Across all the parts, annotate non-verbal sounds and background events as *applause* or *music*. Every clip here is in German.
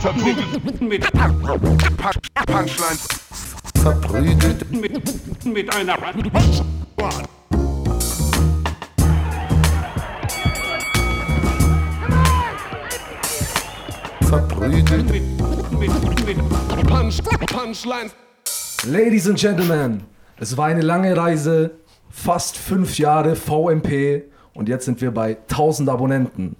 Verprügelt mit Punchlines. Verprügelt Mit, mit einer verprügelt. mit, mit, mit Punch, Punchlines. Ladies and Gentlemen, es war eine lange Reise, fast fünf Jahre VMP und jetzt sind wir bei 1000 Abonnenten.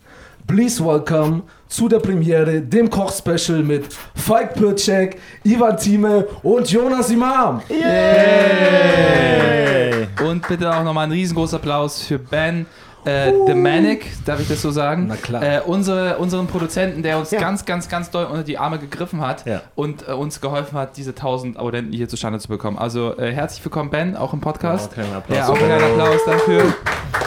Please welcome zu der Premiere, dem Koch-Special mit Falk Pircek, Ivan Thieme und Jonas Imam. Und bitte auch nochmal einen riesengroßen Applaus für Ben. Äh, The Manic, darf ich das so sagen? Na klar. Äh, unsere, unseren Produzenten, der uns Ja. ganz, ganz, ganz doll unter die Arme gegriffen hat Ja. und äh, uns geholfen hat, diese 1000 Abonnenten hier zustande zu bekommen. Also äh, herzlich willkommen, Ben, auch im Podcast. Ja, kleinen Applaus. Ja, auch einen kleinen Applaus dafür.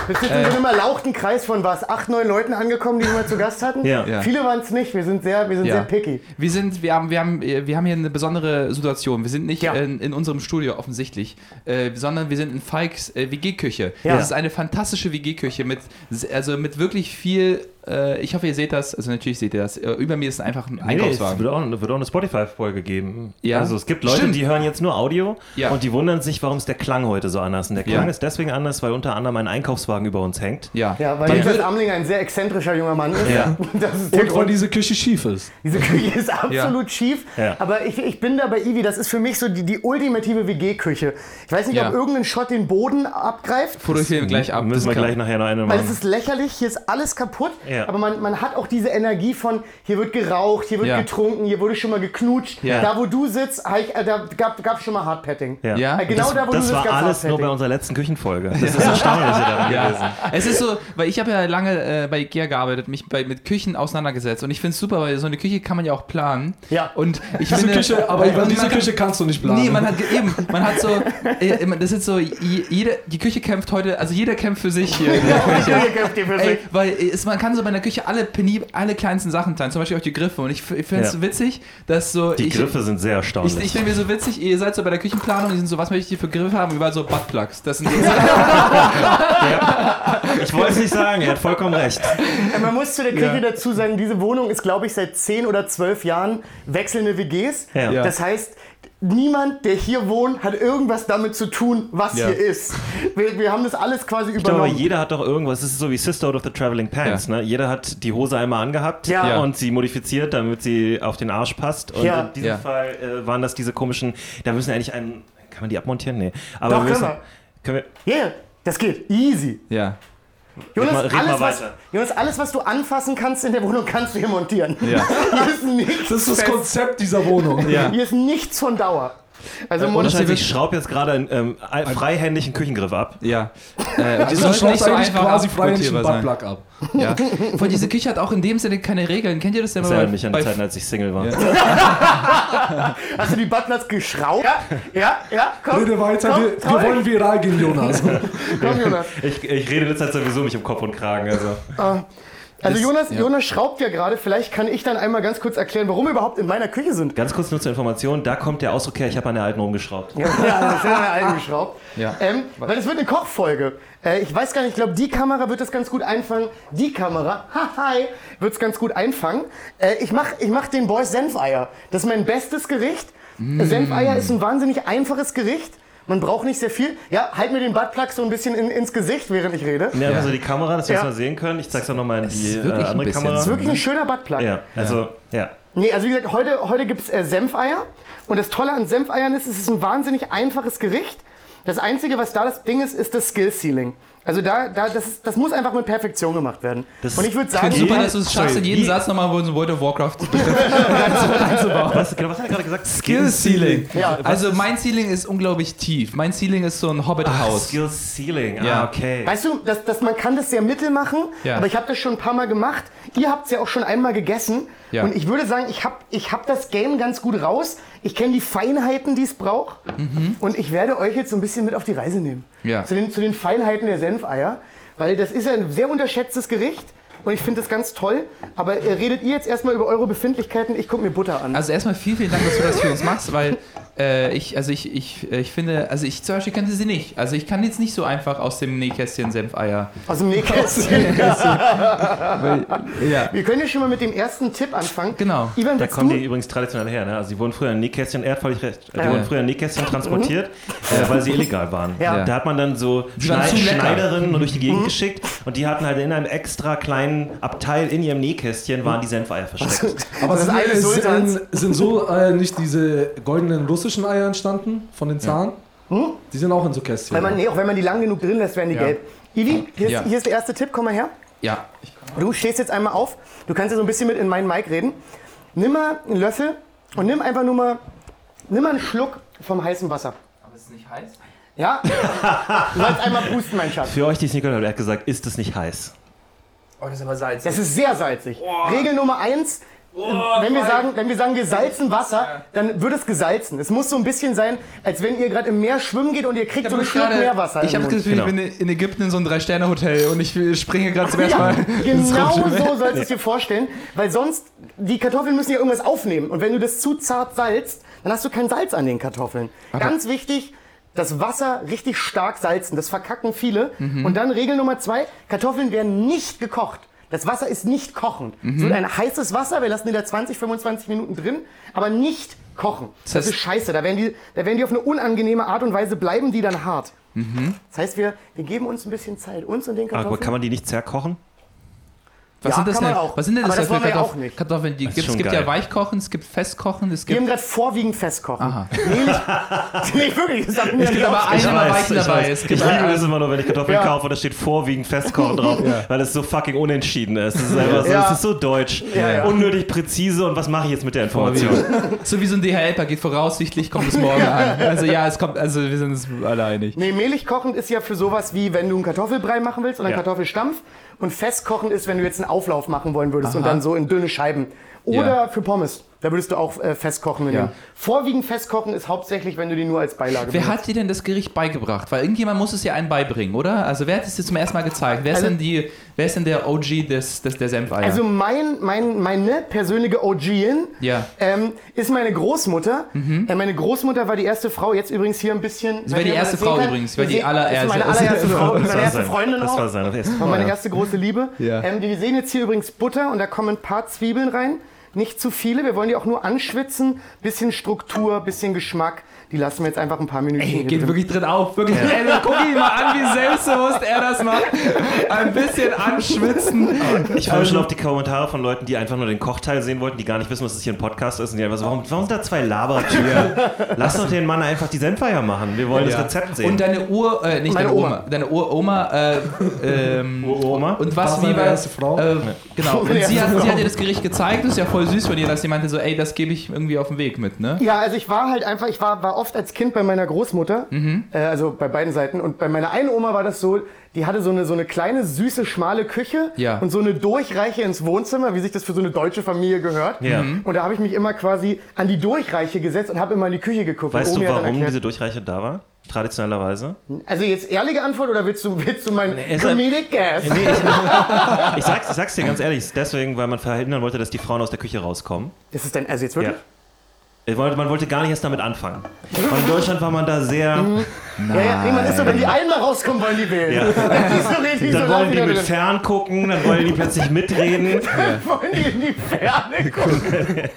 Wir sind in so einem erlauchten Kreis von was? Acht, neun Leuten angekommen, die wir mal zu Gast hatten? Ja. Ja. Viele waren es nicht. Wir sind sehr, wir sind Ja. sehr picky. Wir sind, wir haben, wir haben, äh, wir haben hier eine besondere Situation. Wir sind nicht Ja. in, in unserem Studio offensichtlich, äh, sondern wir sind in Falks äh, WG-Küche. Ja. Das ist eine fantastische WG-Küche mit, also mit wirklich viel. Äh, ich hoffe, ihr seht das. Also natürlich seht ihr das. Äh, über mir ist einfach ein Nee, es Einkaufswagen. wird auch, wird auch eine Spotify-Folge geben. Ja. Also es gibt Leute, Stimmt. die hören jetzt nur Audio Ja. und die wundern sich, warum ist der Klang heute so anders. Und der Klang Ja. ist deswegen anders, weil unter anderem ein Einkaufswagen über uns hängt. Ja. Ja, weil würde- Amling ein sehr exzentrischer junger Mann ist. Ja. *laughs* Das ist Und weil diese Küche schief ist. Diese Küche ist absolut schief. Ja. Aber ich, ich bin da bei Ivi. Das ist für mich so die, die ultimative WG-Küche. Ich weiß nicht, Ja. ob irgendein Shot den Boden abgreift. Fotografieren wir gleich ab. Müssen wir gleich nachher noch eine Weil machen. es ist lächerlich, hier ist alles kaputt, Ja. aber man, man hat auch diese Energie von, hier wird geraucht, hier wird Ja. getrunken, hier wurde schon mal geknutscht. Ja. Da, wo du sitzt, ich, äh, da gab es schon mal Hardpatting. Ja. Ja? Äh, Genau das, da, wo das du sitzt, war gab's alles nur bei unserer letzten Küchenfolge. Das ist das Erstaunliche daran Ja. gewesen. Es ist so, weil ich habe ja lange äh, bei Ikea gearbeitet, mich bei, mit Küchen auseinandergesetzt und ich finde es super, weil so eine Küche kann man ja auch planen. Ja. Und ich Diese finde, Küche, aber man diese kann- Küche kannst du nicht planen. Nee, man hat eben, man hat so, äh, das ist so, je- jede, die Küche kämpft heute, also jeder kämpft für sich hier Die *laughs* Küche. Kämpft hier für Ey, sich. weil es, man kann so bei einer Küche alle penib, alle kleinsten Sachen teilen, zum Beispiel auch die Griffe. Und ich, ich finde es Ja. witzig, dass so. Die ich, Griffe sind sehr Ich, erstaunlich. ich finde mir so witzig, ihr seid so bei der Küchenplanung, die sind so, was möchte ich hier für Griffe haben? Überall so Buttplugs. Das sind *laughs* Ich wollte es nicht sagen, er hat vollkommen recht. Man muss zu der Küche Ja. dazu sagen, diese Wohnung ist, glaube ich, seit 10 oder 12 Jahren wechselnde WGs. Das heißt, niemand, der hier wohnt, hat irgendwas damit zu tun, was Ja. hier ist. Wir, wir haben das alles quasi Ich glaube, übernommen. jeder hat doch irgendwas, es ist so wie Sisterhood of the Traveling Pants, Ja. ne? Jeder hat die Hose einmal angehabt Ja. Ja. und sie modifiziert, damit sie auf den Arsch passt. Und Ja. in diesem Ja. Fall äh, waren das diese komischen, da müssen wir eigentlich einen, kann man die abmontieren? Nee. Aber Doch, wir können müssen, können wir, Yeah, das geht. Easy. ja. Jonas, mal- alles, was. Jonas, alles, was du anfassen kannst in der Wohnung, kannst du hier montieren. Ja. *laughs* Hier ist nichts Das ist das fest. Konzept dieser Wohnung. Ja. Hier ist nichts von Dauer. Also Mon- Scheiß, ich schraube jetzt gerade einen ähm, freihändigen Küchengriff ab. Ja. Äh, die Du sollten schraubst eigentlich quasi frei abmontierbar sein. Buttplug ab. Ja. *laughs* Vor diese Küche hat auch in dem Sinne keine Regeln. Kennt ihr das denn Das mal erinnert mich an die Zeiten, als ich Single war. Ja. *laughs* hast du die Buttplatz geschraubt? Ja, ja, ja. Komm, Rede weiter, komm, wir, komm, wir wollen viral gehen, Jonas. *laughs* komm, Jonas. Ich, ich rede jetzt halt sowieso mich um Kopf und Kragen. Also. Also Jonas, ja. Jonas schraubt ja gerade. Vielleicht kann ich dann einmal ganz kurz erklären, warum wir überhaupt in meiner Küche sind. Ganz kurz nur zur Information, da kommt der Ausdruck her, ich habe an der alten rumgeschraubt. Ja, ja das ist ja eingeschraubt. Ja. Ähm, weil es wird eine Kochfolge. Äh, ich weiß gar nicht, ich glaube, die Kamera wird das ganz gut einfangen. Die Kamera, *laughs* hi, wird es ganz gut einfangen. Äh, ich mache ich mach den Boys Senfeier. Das ist mein bestes Gericht. Mm. Senfeier ist ein wahnsinnig einfaches Gericht. Man braucht nicht sehr viel. Ja, halt mir den Buttplug so ein bisschen in, ins Gesicht, während ich rede. Ja, also die Kamera, dass wir Ja. das mal sehen können. Ich zeig's auch nochmal in die äh, andere Kamera. Das ist wirklich ein schöner Buttplug. Ja, also, ja. Nee, also wie gesagt, heute, heute gibt es äh, Senfeier. Und das Tolle an Senfeiern ist, es ist ein wahnsinnig einfaches Gericht. Das Einzige, was da das Ding ist, ist das Skill Ceiling. Also da, da das, ist, das muss einfach mit Perfektion gemacht werden. Das Und ich würde Ich sagen, finde super, dass du es schaffst, in wie- Satz nochmal so ein World of Warcraft *laughs* Was, genau, was hat er gerade gesagt? Skill Ceiling. Ja. Also mein Ceiling ist unglaublich tief. Mein Ceiling ist so ein Hobbit-Haus. Skill Ceiling, ah, Ja. okay. Weißt du, das, das, man kann das sehr mittel machen, Ja. aber ich habe das schon ein paar Mal gemacht. Ihr habt es ja auch schon einmal gegessen. Ja. Und ich würde sagen, ich habe ich hab das Game ganz gut raus. Ich kenne die Feinheiten, die es braucht. Und ich werde euch jetzt so ein bisschen mit auf die Reise nehmen. Ja. Zu, den, zu den Feinheiten der Senfeier. Weil das ist ja ein sehr unterschätztes Gericht. Und ich finde das ganz toll. Aber äh, redet ihr jetzt erstmal über eure Befindlichkeiten? Ich gucke mir Butter an. Also erstmal vielen, vielen Dank, dass du das für uns machst, weil Äh, ich, also ich, ich, äh, ich finde, also ich zum Beispiel könnte sie nicht. Also ich kann jetzt nicht so einfach aus dem Nähkästchen Senfeier. Aus dem Nähkästchen. *laughs* Ja. Wir können ja schon mal mit dem ersten Tipp anfangen. Genau. Ivan, Da kommen du? die übrigens traditionell her. Ne? Also die wurden früher in Nähkästchen, er hat völlig recht, die Ja. wurden früher in Nähkästchen transportiert, äh, weil sie illegal waren. Ja. Da hat man dann so Schneid. Schneiderinnen durch die Gegend geschickt und die hatten halt in einem extra kleinen Abteil in ihrem Nähkästchen waren die Senfeier versteckt. Aber Das sind, sind, sind so äh, nicht diese goldenen russischen Eier entstanden von den Zahn? Die sind auch in so Kästchen. Wenn man, nee, auch wenn man die lang genug drin lässt, werden die gelb. Ivi, hier ist, Ja. hier ist der erste Tipp, komm mal her. Ja. Du stehst jetzt einmal auf. Du kannst ja so ein bisschen mit in meinen Mic reden. Nimm mal einen Löffel und nimm einfach nur mal, nimm mal einen Schluck vom heißen Wasser. Aber ist es nicht heiß? Ja? Du sollst einmal pusten, mein Schatz. Für euch, die es nicht gehört haben, er hat gesagt, ist es nicht heiß? Oh, das ist aber salzig. Das ist sehr salzig. Regel Nummer eins. Wenn, wir sagen, wenn wir sagen, wir salzen Wasser, dann wird es gesalzen. Es muss so ein bisschen sein, als wenn ihr gerade im Meer schwimmen geht und ihr kriegt so einen Schluck Meerwasser. Ich habe das Gefühl, Genau. ich bin in Ägypten in so einem Drei-Sterne-Hotel und ich springe gerade zum ersten Ja, Mal. *laughs* genau so sollst du es dir vorstellen, weil sonst, die Kartoffeln müssen ja irgendwas aufnehmen. Und wenn du das zu zart salzt, dann hast du kein Salz an den Kartoffeln. Ganz wichtig, das Wasser richtig stark salzen. Das verkacken viele. Mhm. Und dann Regel Nummer zwei, Kartoffeln werden nicht gekocht. Das Wasser ist nicht kochend. Mhm. Es wird ein heißes Wasser, wir lassen die da 20, 25 Minuten drin, aber nicht kochen. Das, heißt- ist scheiße. Da werden, die, da werden die auf eine unangenehme Art und Weise bleiben die dann hart. Mhm. Das heißt, wir, wir geben uns ein bisschen Zeit. Uns und den Aber Kartoffeln. kann man die nicht zerkochen? Was Ja, sind das kann man denn? auch. Was sind denn das Aber das für wollen wir ja Kartoffeln? auch nicht. Kartoffeln? Die Das ist gibt's, es gibt geil. ja Weichkochen, es gibt Festkochen, es Wir haben gibt. gerade vorwiegend Festkochen. Aha. *laughs* Nämlich, nee, wirklich, das mir Es gibt aber eine Ich mal weiß, Weichen ich dabei. weiß. Es Ich gibt liebe eine, es immer nur, wenn ich Kartoffeln Ja. kaufe und da steht vorwiegend Festkochen drauf, *laughs* weil es so fucking unentschieden ist. Das ist einfach so, Ja. das ist so deutsch. Ja, ja. Unnötig präzise und was mache ich jetzt mit der Information? so wie so ein DHL-Paket voraussichtlich kommt es morgen an. Also ja, es kommt, also wir sind uns alle einig. Nee, mehlig kochend ist ja für sowas wie, wenn du einen Kartoffelbrei machen willst oder einen Ja. Kartoffelstampf. Und festkochend ist, wenn du jetzt einen Auflauf machen wollen würdest und Aha. dann so in dünne Scheiben. Oder Ja. für Pommes. Da würdest du auch äh, festkochen nehmen. Ja. Vorwiegend festkochen ist hauptsächlich, wenn du die nur als Beilage Wer benutzt. hat dir denn das Gericht beigebracht? Weil irgendjemand muss es ja einem beibringen, oder? Also wer hat es dir zum ersten Mal gezeigt? Wer ist Also- denn die, wer ist denn der OG des, des der Senfeier? Also mein, mein, meine persönliche OGin Ja. ähm, ist meine Großmutter. Äh, meine Großmutter war die erste Frau, jetzt übrigens hier ein bisschen... Sie war die erste Frau übrigens, war die Das allererste. ist meine allererste *laughs* Frau, Das meine war erste sein- Freundin Das auch. war seine erste meine Frau, ja. erste große Liebe. Ja. Ähm, wir sehen jetzt hier übrigens Butter und da kommen ein paar Zwiebeln rein. Nicht zu viele, wir wollen die auch nur anschwitzen. Bisschen Struktur, bisschen Geschmack. Die lassen wir jetzt einfach ein paar Minuten Ey, geht drin. wirklich drin auf. Wirklich. Ey, guck ihn mal an, wie selbstbewusst er das macht. Ein bisschen anschwitzen. Ich freue mich schon auf die Kommentare von Leuten, die einfach nur den Kochteil sehen wollten, die gar nicht wissen, was das hier ein Podcast ist. Und die einfach so, warum, warum sind da zwei Labertüren? Lass doch den Mann einfach die Senfeier machen. Wir wollen das Rezept sehen. Und deine Ur, äh, nicht Meine deine Oma, Oma. deine Uroma, äh, ähm, Uroma? und was, War wie war erste Frau? Äh, genau. Und sie hat, sie hat dir das Gericht gezeigt. Das ist ja voll süß von ihr, dass sie meinte so, ey, das gebe ich irgendwie auf den Weg mit, ne? Ja, also ich war halt einfach, ich war, war oft als Kind bei meiner Großmutter, äh, also bei beiden Seiten. Und bei meiner einen Oma war das so, die hatte so eine, so eine kleine, süße, schmale Küche Ja. und so eine Durchreiche ins Wohnzimmer, wie sich das für so eine deutsche Familie gehört. Ja. Und da habe ich mich immer quasi an die Durchreiche gesetzt und habe immer in die Küche geguckt. weißt du, warum erklärt- diese Durchreiche da war? Traditionellerweise? Also jetzt ehrliche Antwort oder willst du, willst du mein es- Comedic Gas? Nee, ich, *laughs* ich, sag's, ich sag's dir ganz ehrlich, es deswegen, weil man verhindern wollte, dass die Frauen aus der Küche rauskommen. Das ist denn, also jetzt wirklich? Ja. Man wollte gar nicht erst damit anfangen. Und in Deutschland war man da sehr. Ja, ja, nee, man ist so, wenn die einmal rauskommen, wollen die wählen. Ja. So *laughs* so Dann laut wollen die mit drin. Ferngucken, dann wollen die plötzlich mitreden. *laughs* Wollen die in die Ferne *laughs* gucken?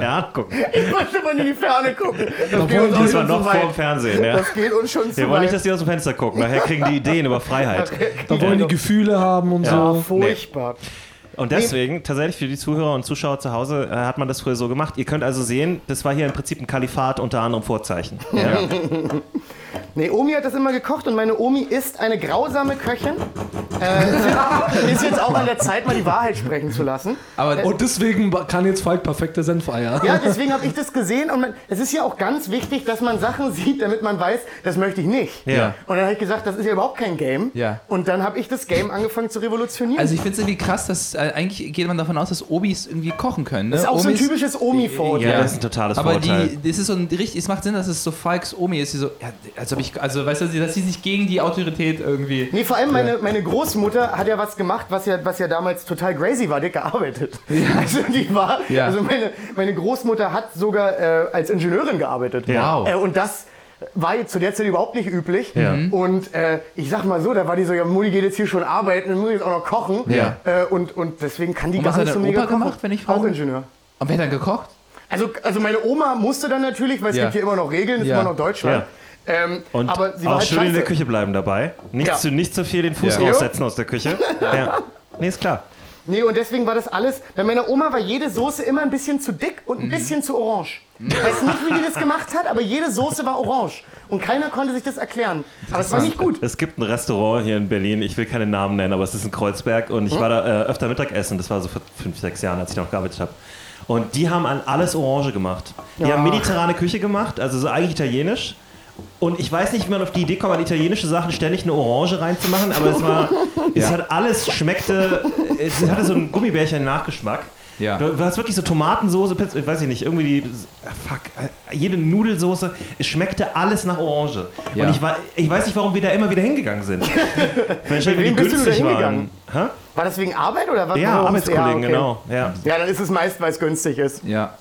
Ferngucken. Ich wollte mal in die Ferne gucken. Das geht uns auch Das war schon noch zu vor dem weit. Fernsehen. Ja. Das geht uns schon zu Wir wollen nicht, dass die aus dem Fenster gucken. Daher kriegen die Ideen über Freiheit. Da wollen die Gefühle haben und Ja, so. furchtbar. Und deswegen, tatsächlich für die Zuhörer und Zuschauer zu Hause, äh, hat man das früher so gemacht. Ihr könnt also sehen, das war hier im Prinzip ein Kalifat unter anderem Vorzeichen. *laughs* Ja. *laughs* Nee, Omi hat das immer gekocht und meine Omi ist eine grausame Köchin. Äh, ist jetzt auch an der Zeit, mal die Wahrheit sprechen zu lassen. Aber Und deswegen kann jetzt Falk perfekte Senfeier. Ja, deswegen habe ich das gesehen und man, es ist ja auch ganz wichtig, dass man Sachen sieht, damit man weiß, das möchte ich nicht. Ja. Und dann habe ich gesagt, das ist ja überhaupt kein Game. Ja. Und dann habe ich das Game angefangen zu revolutionieren. also ich finde es irgendwie krass, dass äh, eigentlich geht man davon aus, dass Obis irgendwie kochen können. Ne? das ist auch so ein Omis- typisches Omi-Vorurteil. ja, das ist ein totales Aber Vorurteil. die, das ist so ein richtig, es macht Sinn, dass es so Falks Omi ist, die so, ja, als ob ich, also weißt du, dass sie sich gegen die Autorität irgendwie. Nee, vor allem meine, meine Großmutter hat ja was gemacht, was ja, was ja damals total crazy war, die hat gearbeitet. *laughs* *laughs* Also die war, Ja. also meine, meine Großmutter hat sogar äh, als Ingenieurin gearbeitet. Ja. Wow. Äh, und das war jetzt zu der Zeit überhaupt nicht üblich. Ja. Und äh, ich sag mal so, da war die so, ja, Mutti geht jetzt hier schon arbeiten, dann muss ich jetzt auch noch kochen. Ja. Äh, und, und deswegen kann die Und gar was hat nicht so dein mega Opa kochen. gemacht, wenn ich Auch frage? Ingenieur. Und wer hat dann gekocht? Also, also meine Oma musste dann natürlich, weil es Ja. gibt hier immer noch Regeln, ist Ja. immer noch Deutschland. Ähm, Und aber sie war auch halt schön in der. Küche bleiben dabei. Nicht, Ja. zu, nicht zu viel den Fuß Ja. raussetzen aus der Küche. Ja. Nee, ist klar. Nee, und deswegen war das alles, bei meiner Oma war jede Soße immer ein bisschen zu dick und ein Mhm. bisschen zu orange. Ich weiß nicht, wie die das gemacht hat, aber jede Soße war orange. Und keiner konnte sich das erklären. Aber es war nicht gut. Es gibt ein Restaurant hier in Berlin, ich will keine Namen nennen, aber es ist in Kreuzberg und ich war da äh, öfter Mittagessen, das war so vor fünf, sechs Jahren, als ich noch gearbeitet habe. Und die haben an alles Orange gemacht. Die Ja. haben mediterrane Küche gemacht, also so eigentlich italienisch. Und ich weiß nicht, wie man auf die Idee kommt, an italienische Sachen ständig eine Orange reinzumachen, aber es war, *laughs* es hat alles schmeckte, es hatte so einen Gummibärchen-Nachgeschmack. Ja. Du, du hast wirklich so Tomatensoße, Pizza, ich weiß ich nicht, irgendwie die, ah, fuck, jede Nudelsoße, es schmeckte alles nach Orange. Ja. Und ich, war, ich weiß nicht, warum wir da immer wieder hingegangen sind. *laughs* Wahrscheinlich, weil wem die bist du da günstig waren. War das wegen Arbeit oder was? Ja? Arbeitskollegen, Ja, okay. genau. Ja. Ja, dann ist es meist, weil es günstig ist. Ja.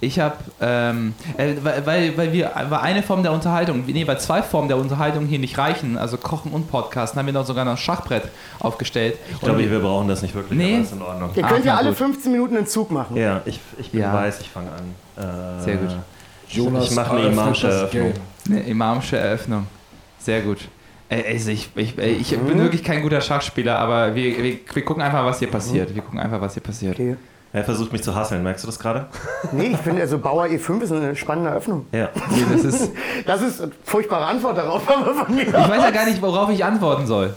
Ich habe, ähm, äh, weil, weil, wir, weil eine Form der Unterhaltung, nee, weil zwei Formen der Unterhaltung hier nicht reichen, also Kochen und Podcasten, haben wir noch sogar noch ein Schachbrett aufgestellt. Ich glaube, wir brauchen das nicht wirklich, Nee. aber ist in Ordnung. Ihr Ah, könnt ja na alle gut. 15 Minuten einen Zug machen. Ja, ich, ich bin Ja. weiß, ich fange an. Äh, Sehr gut. Jonas ich mache eine das Eröffnung. Eine imamische Eröffnung. Sehr gut. Also ich, ich, ich bin wirklich kein guter Schachspieler, aber wir, wir, wir gucken einfach, was hier passiert. Wir gucken einfach, was hier passiert. Okay. Er versucht mich zu hasseln, merkst du das gerade? *laughs* Nee, ich finde, also Bauer E5 ist eine spannende Eröffnung. Ja. Nee, das ist, *laughs* Das ist eine furchtbare Antwort darauf, *laughs* aber von mir. ich weiß ja gar nicht, worauf ich antworten soll.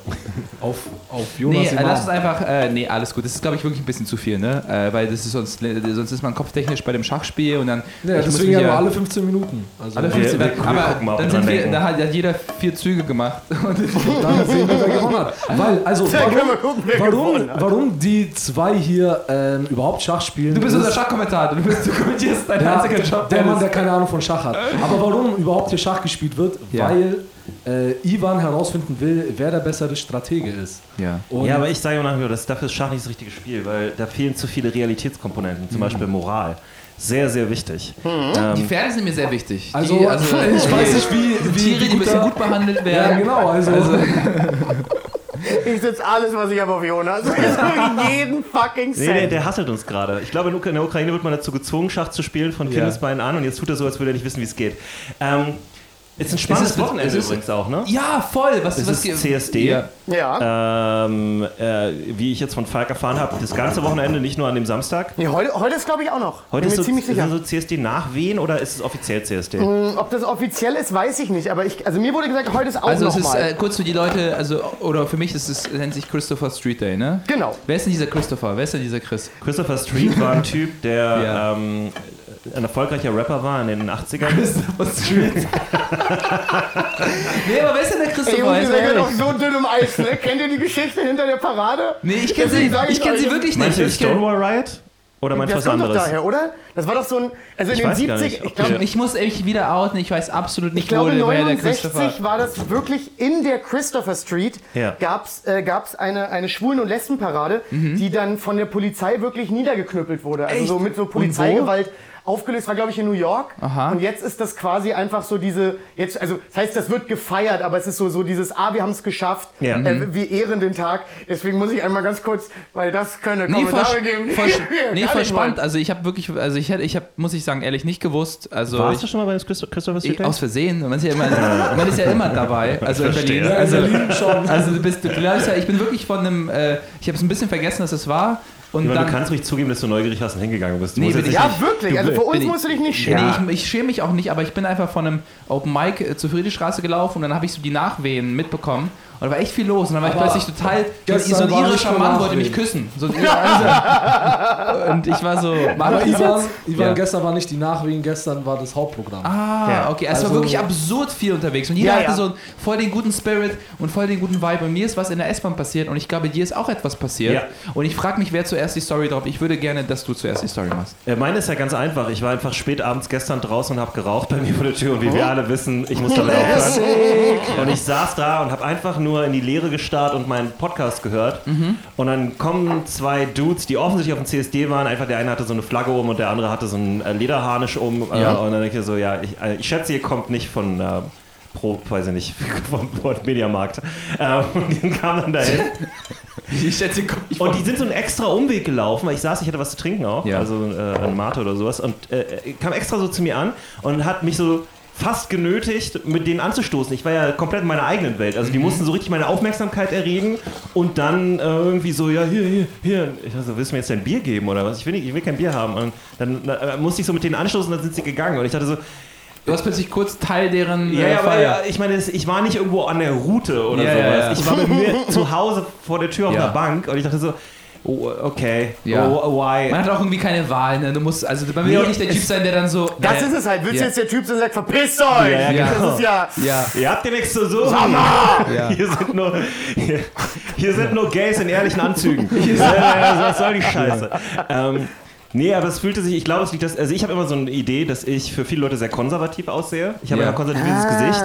Auf, auf Jonas Nee, äh, lass uns einfach, äh, nee, alles gut. Das ist, glaube ich, wirklich ein bisschen zu viel, ne? Äh, weil das ist sonst, sonst ist man kopftechnisch bei dem Schachspiel und dann. ja, ich deswegen ja nur alle 15 Minuten. Also alle 15 Wir- wir- wir aber gucken dann sind wir, da hat jeder vier Züge gemacht. *laughs* Und *laughs* dann sehen wir, wer gewonnen hat. Weil, also, warum, warum, warum die zwei hier ähm, überhaupt Schach spielen. du bist ist- unser Schachkommentator. Du, bist, du kommentierst deinen der, einzigen der, Job. der Mann, der keine Ahnung von Schach hat. Aber warum überhaupt hier Schach gespielt wird? Ja. Weil äh, Ivan herausfinden will, wer der bessere Stratege ist. Ja. Und ja, aber ich sage nach wie vor, das dafür ist Schach nicht das richtige Spiel, weil da fehlen zu viele Realitätskomponenten, zum Beispiel Moral. Sehr, sehr wichtig. Die Ähm, Pferde sind mir sehr wichtig. Also, *laughs* die, ich weiß nicht, wie, wie Tiere, die müssen guter- gut behandelt Ja, werden. genau. Also, *laughs* Ich setze alles, was ich habe, auf Jonas. *laughs* jeden fucking Nee, der, Cent. der hasselt uns gerade. Ich glaube, in der Ukraine wird man dazu gezwungen, Schach zu spielen von Kindesbeinen an und jetzt tut er so, als würde er nicht wissen, wie es geht. Ähm, ist ein spannendes Es ist- Wochenende es ist- übrigens auch, ne? Ja, voll. Was, Es was ist CSD. Ja. ja. Ähm, äh, wie ich jetzt von Falk erfahren habe, das ganze Wochenende, nicht nur an dem Samstag. Nee, heute, heute ist, glaube ich, auch noch. Heute Bin ist mir so, ziemlich sicher. sind so CSD nach Wien oder ist es offiziell CSD? Ob das offiziell ist, weiß ich nicht. Aber ich, also mir wurde gesagt, heute ist auch Also es noch ist mal. äh, kurz für die Leute, also oder für mich ist es nennt sich Christopher Street Day, ne? genau. Wer ist denn dieser Christopher? Wer ist denn dieser Chris? Christopher Street war ein Typ, der *laughs* Ja. ähm, ein erfolgreicher Rapper war in den 80ern. Christopher Street. nee, aber wer ist denn der Ey, Christopher? Jungs, ihr seid auf so dünnem Eis, ne? Kennt ihr die Geschichte hinter der Parade? Nee, ich kenne sie, ich kenn sie wirklich nicht. Meinst du Stonewall Riot? Oder meinst du Das was kommt doch anderes? daher, oder? Das war doch so ein. Also in Ich den weiß gar 70 nicht, ob ich glaube, die- Ich muss echt wieder outen, ich weiß absolut nicht, Ich glaube, wo, woher der Christopher... 69 war das wirklich in der Christopher Street. Ja. Gab's äh, gab's eine, eine Schwulen- und Lesbenparade, die dann von der Polizei wirklich niedergeknüppelt wurde. Also Echt? so mit so Und Polizeigewalt. Aufgelöst war, glaube ich, in New York. Aha. Und jetzt ist das quasi einfach so diese, jetzt, also das heißt, das wird gefeiert, aber es ist so, so dieses, ah, wir haben es geschafft, Ja. äh, wir ehren den Tag. Deswegen muss ich einmal ganz kurz, weil das können Nee, Kommentare geben. *laughs* nee, voll spannend. wollen. Also ich habe wirklich, also ich hätte, ich habe, muss ich sagen, ehrlich nicht gewusst. Also Warst ich, du schon mal bei dem Christo- Christopher Street aus Versehen. Man ist ja immer, man ist ja immer dabei. Also in Verstehe. Berlin. Also, in Berlin schon. also du bist, du glaubst ja, ich bin wirklich von einem, äh, ich habe es ein bisschen vergessen, dass es war. Und Ivan, dann, du kannst ruhig zugeben, dass du neugierig warst und hingegangen bist. Du Nee, musst bin ich nicht- Ja, wirklich. Also für uns musst du dich nicht schämen. Nee, ich, ich schäme mich auch nicht, aber ich bin einfach von einem Open Mic äh, zur Friedrichstraße gelaufen und dann habe ich so die Nachwehen mitbekommen. Und da war echt viel los. Und dann war ich plötzlich total. So, gestern so ein war irischer Mann wollte mich küssen. So, *laughs* ein- und ich war so, war Aber das Ivan? Ivan Ja. gestern war nicht die Nachwehen, gestern war das Hauptprogramm. Ah, Ja. okay. Es war Also- wirklich absurd viel unterwegs. Und jeder Ja, hatte so voll den guten Spirit und voll den guten Vibe. Und mir ist was in der S-Bahn passiert und ich glaube, dir ist auch etwas passiert. Ja. Und ich frage mich, wer zuerst die Story drauf. Ich würde gerne, dass du zuerst die Story machst. Äh, Meine ist ja ganz einfach. Ich war einfach spät abends gestern draußen und habe geraucht bei mir vor der Tür. Und wie wir alle wissen, ich muss damit *laughs* aufhören. Und ich saß da und habe einfach nur in die Leere gestarrt und meinen Podcast gehört. Und dann kommen zwei Dudes, die offensichtlich auf dem CSD waren. Einfach der eine hatte so eine Flagge um und der andere hatte so einen äh, Lederharnisch um. Äh, Ja. Und dann denke ich so, ja, ich, äh, ich schätze, ihr kommt nicht von... Äh, Pro, weiß ich nicht, *laughs* vom vom Mediamarkt. Ähm, *laughs* und die kamen dann dahin. *laughs* Ich schätze, ich Und die sind so einen extra Umweg gelaufen, weil ich saß, ich hatte was zu trinken auch, Ja. also äh, ein Mate oder sowas. Und äh, kam extra so zu mir an und hat mich so fast genötigt, mit denen anzustoßen. Ich war ja komplett in meiner eigenen Welt. Also die Mhm. mussten so richtig meine Aufmerksamkeit erregen und dann äh, irgendwie so, ja, hier, hier, hier. Ich dachte so, willst du mir jetzt dein Bier geben oder was? Ich will, nicht, ich will kein Bier haben. Und dann äh, musste ich so mit denen anstoßen und dann sind sie gegangen. Und ich dachte so, Du warst plötzlich kurz Teil deren ja, äh, ja, aber ja, ich meine, ich war nicht irgendwo an der Route oder Ja, sowas. Ich war bei mir *laughs* zu Hause vor der Tür auf einer Bank und ich dachte so, oh, okay, Ja. oh, why? Man hat auch irgendwie keine Wahl, ne? Du musst, also man will Nee, auch nicht der Typ sein, der dann so. Das äh, ist es halt. Willst Ja. du jetzt der Typ sein, der sagt, verpisst euch? Ja, ja, Das genau. ist ja... Ja. Ihr habt ja nichts zu suchen. Ja. Hier, sind nur, hier, hier sind nur Gays in ehrlichen Anzügen. *laughs* Ja, ja, Was soll die Scheiße? Ähm, nee, aber es fühlte sich, ich glaube, es liegt das, also ich habe immer so eine Idee, dass ich für viele Leute sehr konservativ aussehe. Ich habe Ja. ja. ein konservatives Gesicht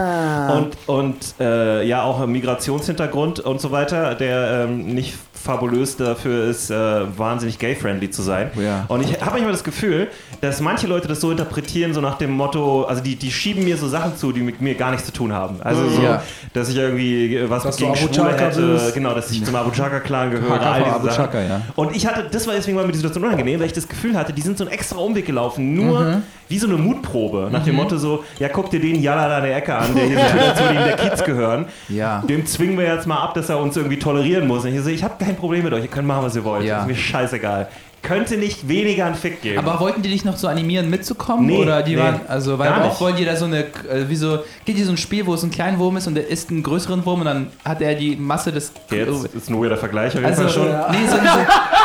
und, und äh, ja auch einen Migrationshintergrund und so weiter, der ähm, nicht fabulös dafür ist, äh, wahnsinnig gay-friendly zu sein. Ja. Und ich habe manchmal das Gefühl, dass manche Leute das so interpretieren, so nach dem Motto, also die, die schieben mir so Sachen zu, die mit mir gar nichts zu tun haben. Also so, Ja. dass ich irgendwie was Dass gegen Schwule hätte, bist. genau, dass ich zum Abu Chaka Clan gehöre, all diese Abu Sachen. Ja. Und ich hatte, das war deswegen mal mit die Situation unangenehm, weil ich das Gefühl hatte, die sind so einen extra Umweg gelaufen, nur Mhm. Wie so eine Mutprobe, nach dem Motto so, ja guck dir den in der Ecke an, der hier so *laughs* zu dem der Kids gehören. Ja. Dem zwingen wir jetzt mal ab, dass er uns irgendwie tolerieren muss. Und ich so, ich habe kein Problem mit euch, ihr könnt machen, was ihr wollt. Ja. Das ist mir scheißegal. Könnte nicht weniger einen Fick geben. Aber wollten die dich noch so animieren, mitzukommen? Nee, oder die nee, waren, also, weil gar auch nicht. wollen die da so eine, äh, wie so, geht hier so ein Spiel, wo es ein kleiner Wurm ist und der isst einen größeren Wurm und dann hat er die Masse des. Jetzt ist ein weirder Vergleich auf jeden Also, Fall schon. nee, so, so,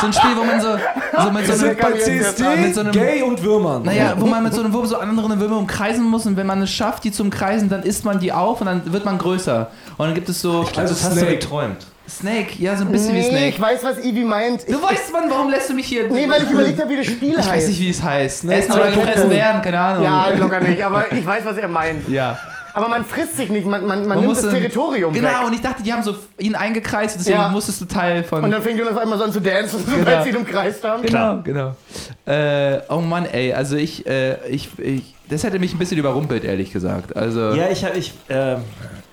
so ein Spiel, wo man so, so mit so einem, CSD, mit so einem- Gay und Würmern. naja, wo man mit so einem Wurm so andere Würmer umkreisen muss und wenn man es schafft, die zu umkreisen, dann isst man die auf und dann wird man größer. Und dann gibt es so Also das hast du geträumt. Snake, ja, so ein bisschen wie Nee, Snake. ich weiß, was Ivi meint. Ich, Du weißt, Mann, warum lässt du mich hier. nee, weil ich überlegt habe, wie das Spiel ich heißt. weiß nicht, wie es heißt. Snake Essen oder gefressen werden, keine Ahnung. Ja, locker nicht, aber ich weiß, was er meint. ja. Aber man frisst sich nicht, man, man, man, Man nimmt muss das Territorium Genau, weg. und ich dachte, die haben so ihn eingekreist, deswegen Ja. musstest du Teil von. Und dann fängt Jonas einmal so an zu dancen, sobald sie ihn umkreist haben. genau, genau. Äh, oh Mann, ey, also ich, äh, ich, ich, das hätte mich ein bisschen überrumpelt, ehrlich gesagt. Also, Ja, ich habe, ich, ähm,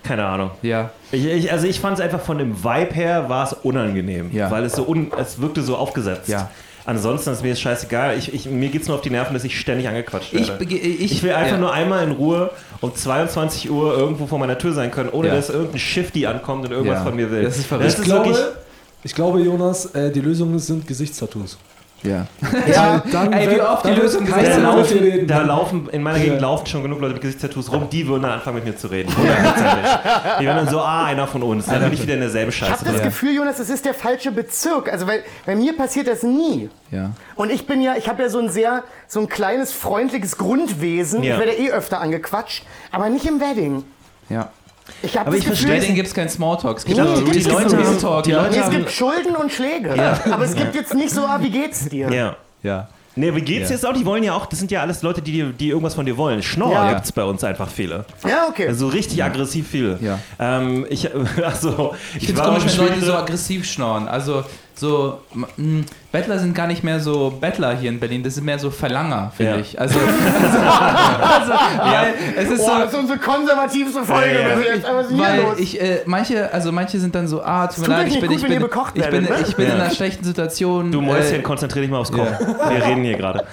keine Ahnung. ja. Ich, ich, also ich fand es einfach von dem Vibe her war es unangenehm, Ja. weil es so un, es wirkte so aufgesetzt. Ja. Ansonsten ist mir das scheißegal. Ich, ich, mir geht es nur auf die Nerven, dass ich ständig angequatscht Ich, werde. bege- ich, Ich will einfach ja. nur einmal in Ruhe um 22 Uhr irgendwo vor meiner Tür sein können, ohne Ja. dass irgendein Shifty ankommt und irgendwas Ja. von mir will. Das ist verrückt. ich, glaube, ich glaube, Jonas, äh, die Lösung sind Gesichtstattoos. Ja. *laughs* Ja, dann Ey, wie oft die Lösung dir laufen, reden. da laufen, in meiner Gegend Ja. laufen schon genug Leute mit Gesichtstattoos rum, die würden dann anfangen mit mir zu reden. Die werden dann so, ah, einer von uns. Dann bin ich wieder in derselben Ich habe Scheiße. das. Gefühl, Jonas, das ist der falsche Bezirk. Also, weil bei mir passiert das nie. ja. Und ich bin ja, ich habe ja so ein sehr, so ein kleines, freundliches Grundwesen. Ja. Ich werde eh öfter angequatscht, aber nicht im Wedding. ja. Ich habe Aber das ich Gefühl, Wedding gibt es kein Smalltalk. Es gibt Nee, nur die Leute nur haben- Real Talk. die ja. Leute nee, es gibt Schulden und Schläge. Aber es gibt jetzt nicht so, ah, wie geht's dir? Ja. ja. Nee, wie geht's Ja. jetzt auch? Die wollen ja auch, das sind ja alles Leute, die, die irgendwas von dir wollen. Schnorrer Ja. gibt's bei uns einfach viele. Ja, okay. Also richtig aggressiv viele. Ja. Ähm, ich, *laughs* also, ich, Ich finde komisch, wenn Leute so aggressiv schnorren. Also so, mh, Bettler sind gar nicht mehr so Bettler hier in Berlin, das sind mehr so Verlanger, finde Ja. ich. Also, *laughs* also, weil es ist Boah, so, das ist unsere konservativste Folge. Ja, ja. jetzt. Was ist weil los? ich, äh, manche, also manche sind dann so, ah, tut mir leid, ich bin, gut, ich bin, ich bin, werdet, ne? ich bin Ja. in einer schlechten Situation. Du Mäuschen, äh, konzentrier dich mal aufs Kochen. Wir reden hier gerade.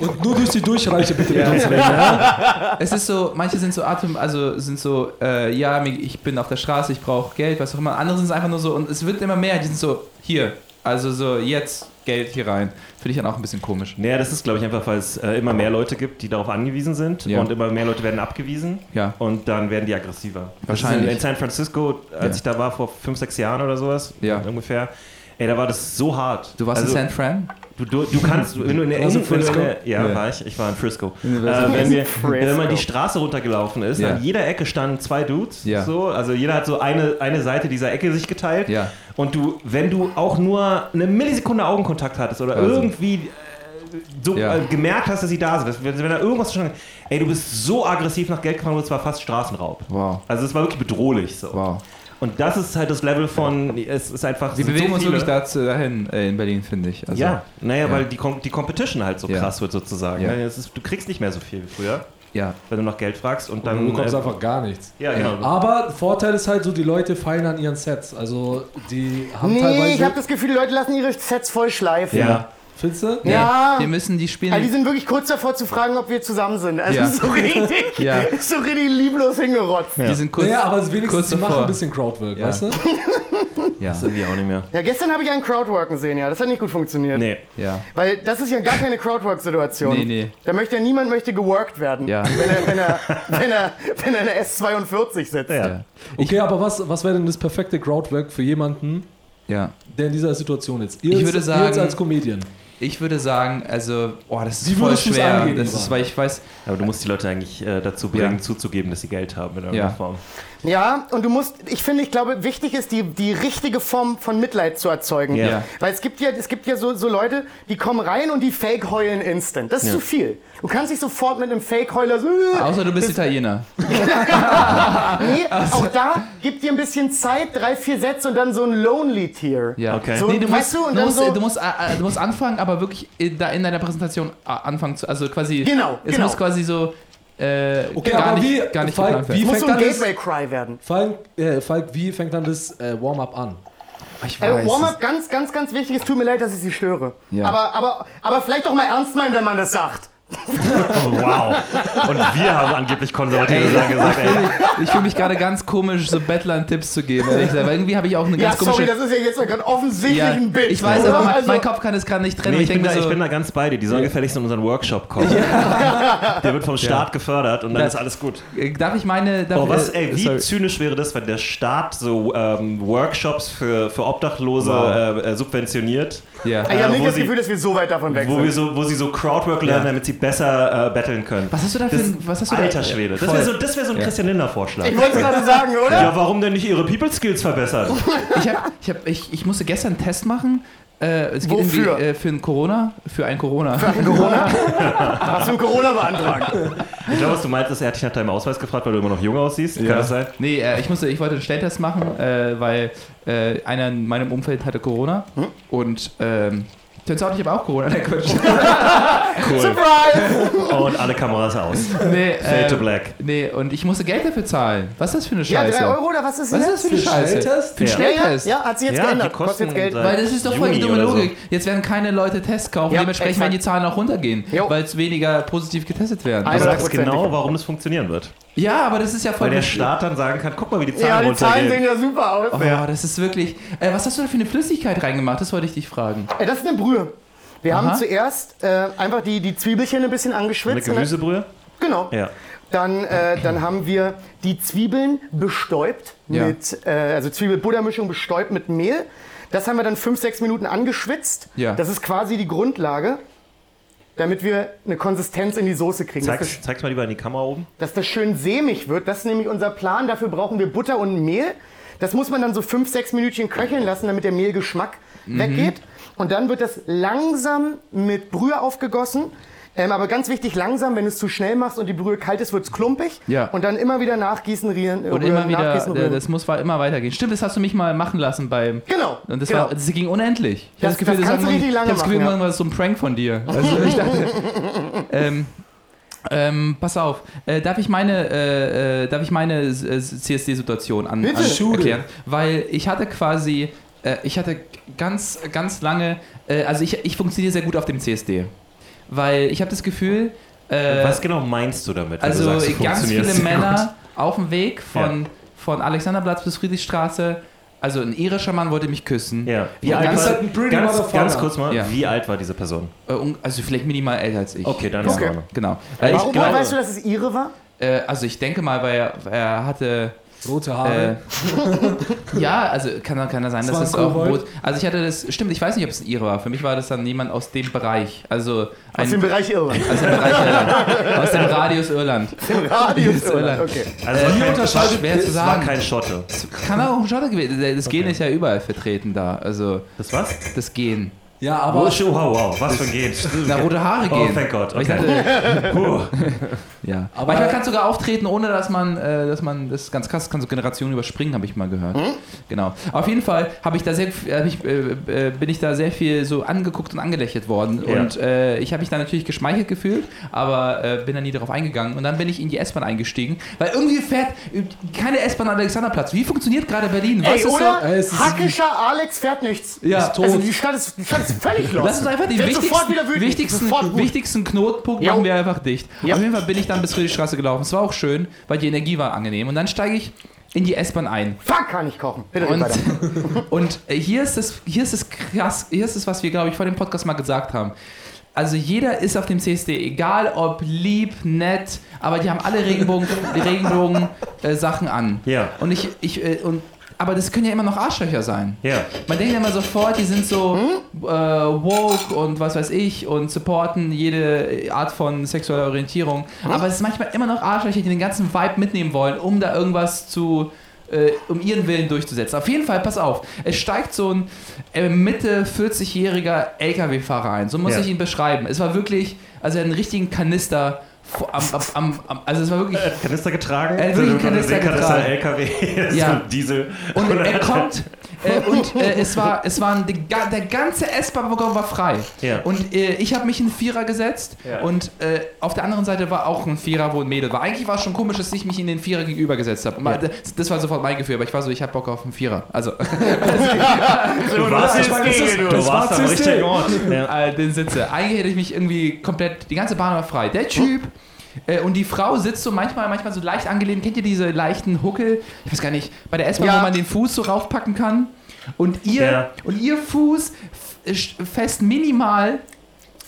Und nur durch die Durchreiche bitte mit uns reden. Ja? Es ist so, manche sind so Atem, also sind so, äh, ja, ich bin auf der Straße, ich brauche Geld, was auch immer. Andere sind es einfach nur so, und es wird immer mehr, die sind so, hier, also so, jetzt Geld hier rein. Finde ich dann auch ein bisschen komisch. Naja, das ist, glaube ich, einfach, weil es äh, immer mehr Leute gibt, die darauf angewiesen sind. Ja. Und immer mehr Leute werden abgewiesen. Ja. Und dann werden die aggressiver. Wahrscheinlich. In, in San Francisco, als Ja. ich da war, vor fünf, sechs Jahren oder sowas, ungefähr, ey, da war das so hart. Du warst also, in San Fran? Du, du, du kannst, wenn du in der du in Frisco? der, ja, Ja. war ich. Ich war in Frisco. Äh, wenn, wir, Frisco. wenn man die Straße runtergelaufen ist, Ja. an jeder Ecke standen zwei Dudes. Ja. So, also jeder hat so eine, eine Seite dieser Ecke sich geteilt. Ja. Und du, wenn du auch nur eine Millisekunde Augenkontakt hattest oder Also. irgendwie äh, so Ja. äh, gemerkt hast, dass sie da sind, wenn, wenn da irgendwas schon, ey, du bist so aggressiv nach Geld gefahren, es war fast Straßenraub. Wow. Also es war wirklich bedrohlich so. Wow. Und das ist halt das Level von, es ist einfach. Sind bewegen so uns wirklich dazu, dahin äh, in Berlin, finde ich. Also, ja, naja, ja. weil die, die Competition halt so Ja. krass wird sozusagen. Ja. Es ist, du kriegst nicht mehr so viel wie früher, Ja. wenn du nach Geld fragst und dann. du bekommst äh, einfach gar nichts. Ja, genau. Aber Vorteil ist halt so, die Leute feilen an ihren Sets. Also die haben Nee, teilweise. ich habe das Gefühl, die Leute lassen ihre Sets voll schleifen. Ja. Findest du? Ja. Wir müssen die spielen. Also die sind wirklich kurz davor zu fragen, ob wir zusammen sind. Also Ja. so richtig, *laughs* Ja. so richtig lieblos hingerotzt. Ja. die sind kurz. Naja, aber wenigstens kurz sie machen davor. ein bisschen Crowdwork, Ja. weißt du? *laughs* ja. Das sind wir auch nicht mehr. gestern habe ich einen Crowdworken gesehen, ja. Das hat nicht gut funktioniert. Nee. ja. Weil das ist ja gar keine Crowdwork-Situation. Nee, nee. Da möchte ja niemand möchte geworkt werden, Ja. wenn, er, wenn, er, wenn, er, wenn er eine S42 sitzt. Ja. Okay, aber was, was wäre denn das perfekte Crowdwork für jemanden, ja. der in dieser Situation ist? Ihr Ich jetzt- würde ihr sagen- jetzt als Comedian. Ich würde sagen, also, oh, das ist Wie voll schwer. angehen, das ist, weil ich weiß, Aber du musst die Leute eigentlich äh, dazu bringen, Ja. zuzugeben, dass sie Geld haben in irgendeiner Ja. Form. Ja, und du musst, ich finde, ich glaube, wichtig ist, die, die richtige Form von Mitleid zu erzeugen. Ja. Ja. Weil es gibt ja, es gibt ja so, so Leute, die kommen rein und die fake heulen instant. Das ist zu viel. Du kannst nicht sofort mit einem Fake-Heuler so. äh, außer du bist Italiener. *laughs* Nee, auch da gib dir ein bisschen Zeit, drei, vier Sätze und dann so ein Lonely Tier. Ja. Okay. So, nee, du weißt musst, du, und du, dann musst, so- du, musst, äh, äh, du musst anfangen, aber wirklich in, da in deiner Präsentation äh, anfangen zu, also quasi, Genau, es genau. muss quasi so äh, Okay, gar, aber nicht, wie- gar nicht Falk, wie- Muss so fängt ein dann das- Gateway-Cry werden. Falk, äh, Falk, wie fängt dann das äh, Warm-up an? Ich Äh, weiß. Warm-up, ganz, ganz, ganz wichtig. Es tut mir leid, dass ich Sie störe. Ja. Aber, aber, aber vielleicht doch mal ernst meinen, wenn man das sagt. Oh, wow. Und wir haben angeblich konservative Sachen gesagt, ey. Ich fühle mich gerade ganz komisch, so Bettlern Tipps zu geben. ehrlich gesagt. Weil irgendwie habe ich auch eine Ja, ganz sorry, komische. das ist ja jetzt gerade offensichtlich ja, ein Bild. ich weiß, oder? aber mein, Also- mein Kopf kann es gerade nicht trennen. Nee, weil ich, bin da, mir ich so, bin da ganz bei dir. Die sollen gefälligst in unseren Workshop kommen. Der wird vom Staat gefördert und dann Ja. ist alles gut. darf ich meine. Darf Oh, was, äh, ey, wie sorry. zynisch wäre das, wenn der Staat so ähm, Workshops für, für Obdachlose Wow. äh, äh, subventioniert, Ja. Ich habe äh, nicht wo das Gefühl, dass wir so weit davon weg wo, wir sind. so, wo sie so Crowdwork lernen, Ja. damit sie besser äh, betteln können. Was hast du da für ein. Was hast du Alter da? Schwede. Das wäre so, das wär so ein Ja. Christian Linder-Vorschlag. Ich wollte es gerade sagen, oder? Ja, warum denn nicht ihre People Skills verbessern? *laughs* Ich, hab, ich, hab, ich, ich musste gestern einen Test machen. Äh, es geht Wofür? irgendwie, äh, für ein Corona. Für ein Corona. *laughs* Hast du ein Corona beantragt? Ich glaube, was du meinst, ist, er hat dich nach deinem Ausweis gefragt, weil du immer noch jung aussiehst. Kann das sein? Nee, äh, ich, musste, ich wollte einen Schnelltest machen, äh, weil äh, einer in meinem Umfeld hatte Corona. Hm? Und ähm, turns out, ich habe auch Corona. Quatsch. *laughs* Cool. Surprise! Und alle Kameras aus. nee, Fade to ähm, black. nee, und ich musste Geld dafür zahlen. Was ist das für eine Ja, Scheiße? drei Euro oder was ist Was ist das? das für eine Scheiße? Schnelltest? Für einen Ja, ja, Schnelltest. ja, hat sich jetzt Ja, geändert. kosten Kostet jetzt Geld. Weil das ist doch voll die dumme oder so. Logik. Jetzt werden keine Leute Tests kaufen. Ja, Dementsprechend exakt. werden die Zahlen auch runtergehen, weil es weniger positiv getestet werden. Also- Du sagst 100%. genau, warum das funktionieren wird. Ja, aber das ist ja voll Weil der Staat dann sagen kann, guck mal, wie die Ja, Zahlen die Zahlen runtergehen. sehen ja super aus. Oh, das ist wirklich. Äh, was hast du da für eine Flüssigkeit reingemacht? Das wollte ich dich fragen. Ey, das ist eine Brühe. Wir Aha. haben zuerst äh, einfach die, die Zwiebelchen ein bisschen Eine angeschwitzt. Gemüsebrühe? Genau. Ja. Dann, äh, dann haben wir die Zwiebeln bestäubt Ja. mit, äh, also Zwiebel-Butter-Mischung bestäubt mit Mehl. Das haben wir dann 5, 6 Minuten angeschwitzt. Ja. Das ist quasi die Grundlage, damit wir eine Konsistenz in die Soße kriegen. Dass das, Zeig's, zeig's mal lieber in die Kamera oben. dass das schön sämig wird. Das ist nämlich unser Plan. Dafür brauchen wir Butter und Mehl. Das muss man dann so 5, 6 Minütchen köcheln lassen, damit der Mehlgeschmack Mhm. weggeht. Und dann wird das langsam mit Brühe aufgegossen. Ähm, aber ganz wichtig, langsam, wenn du es zu schnell machst und die Brühe kalt ist, wird es klumpig. Ja. Und dann immer wieder nachgießen, rühren. Und rühren, immer wieder, äh, das muss immer weitergehen. Stimmt, das hast du mich mal machen lassen beim. Genau, Und das, genau. war, das ging unendlich. Ich Das- hab Gefühl, das du war- richtig lange ich hab das Gefühl, machen, ja. war das so ein Prank von dir. *laughs* Also ich dachte, ähm, ähm, pass auf, äh, darf ich meine, äh, äh, darf ich meine äh, CSD-Situation an, Bitte. an erklären? Weil ich hatte quasi, ich hatte ganz, ganz lange, also ich, ich funktioniere sehr gut auf dem CSD. Weil ich habe das Gefühl, äh, Was genau meinst du damit? also du sagst, du ganz viele Männer auf dem Weg von, von Alexanderplatz bis Friedrichstraße. Also ein irischer Mann wollte mich küssen. Ja. Wie Ja, alt ganz- war, ein ganz, ganz kurz mal, Ja. wie alt war diese Person? Äh, also vielleicht minimal älter als ich. Okay, dann ist Okay. in Ordnung. Genau. Ich Warum glaube, weißt du, dass es ihre war? äh, also ich denke mal, weil er, er hatte Rote Haare. Äh, *laughs* ja, also kann, kann das sein, Das dass es auch? Brot. Also ich hatte das, stimmt, ich weiß nicht, ob es ein Ire war. Für mich war das dann jemand aus dem Bereich. Also Aus ein, dem Bereich Irland. aus dem Bereich Irland. Aus dem Radius Irland. *laughs* Radius Irland. Okay. Also Äh, kein, unterscheidet- schwer zu es war sagen. kein Schotte. Kann auch ein Schotter gewesen sein. Das Gen ist ja überall vertreten da. Also Das was? das Gen. ja, Oh, aber wow, wow, was für ein Gehen. Na, rote Haare Oh, gehen. thank God, okay. dachte, Puh. *laughs* ja. Aber- Manchmal kann es sogar auftreten, ohne dass man, äh, dass man, das ist ganz krass, kann so Generationen überspringen, habe ich mal gehört. Genau. Auf jeden Fall habe ich da sehr, hab ich, äh, äh, bin ich da sehr viel so angeguckt und angelächelt worden. Ja. Und äh, ich habe mich da natürlich geschmeichelt gefühlt, aber äh, bin da nie darauf eingegangen. Und dann bin ich in die S-Bahn eingestiegen, weil irgendwie fährt äh, keine S-Bahn am Alexanderplatz. Wie funktioniert gerade Berlin? Was Ey, ist oder? Ist- Hackischer Alex fährt nichts. so? Ja, Also die Stadt ist, die Stadt ist völlig los. Lass uns einfach sofort wichtigsten, wichtigsten, wichtigsten Knotenpunkt Jo. machen wir einfach dicht. Ja. Auf jeden Fall bin ich dann bis Friedrichstraße gelaufen. Es war auch schön, weil die Energie war angenehm. Und dann steige ich in die S-Bahn ein. Fuck, kann ich kochen. Bitte Und, *laughs* und äh, hier ist es, hier ist es krass, hier ist es, was wir, glaube ich, vor dem Podcast mal gesagt haben. Also jeder ist auf dem CSD, egal ob lieb, nett, aber die haben alle Regenbogen, *laughs* Regenbogen äh, Sachen an. Ja. Und ich, ich, äh, und, aber das können ja immer noch Arschlöcher sein. Ja. Man denkt ja immer sofort, die sind so Hm? äh, woke und was weiß ich und supporten jede Art von sexueller Orientierung. Hm? Aber es ist manchmal immer noch Arschlöcher, die den ganzen Vibe mitnehmen wollen, um da irgendwas zu äh, um ihren Willen durchzusetzen. Auf jeden Fall, pass auf, es steigt so ein äh, Mitte 40-jähriger LKW-Fahrer ein. So muss Ja. ich ihn beschreiben. Es war wirklich, also er hat einen richtigen Kanister am, am, am, am also es war wirklich Er Kanister getragen. Er hat wirklich Kanister Kanister getragen. LKW. *laughs* Ja. Diesel. Und er kommt *laughs* äh, und äh, es war, es waren die, der ganze S-Bahn-Waggon war frei. Ja. Und äh, ich habe mich in einen Vierer gesetzt Ja. und äh, auf der anderen Seite war auch ein Vierer, wo ein Mädel war. Eigentlich war es schon komisch, dass ich mich in den Vierer gegenüber gesetzt habe. Ja. Das, das war sofort mein Gefühl, aber ich war so, ich habe Bock auf einen Vierer. Also Du warst, ist du gegen, du. du warst am richtigen Ort. Den Sitze. Eigentlich hätte ich mich irgendwie komplett, die ganze Bahn war frei. Der Typ äh, und die Frau sitzt so manchmal, manchmal so leicht angelehnt. Kennt ihr diese leichten Huckel? Ich weiß gar nicht, bei der S-Bahn, Ja. wo man den Fuß so raufpacken kann. Und ihr, Ja. und ihr Fuß fest minimal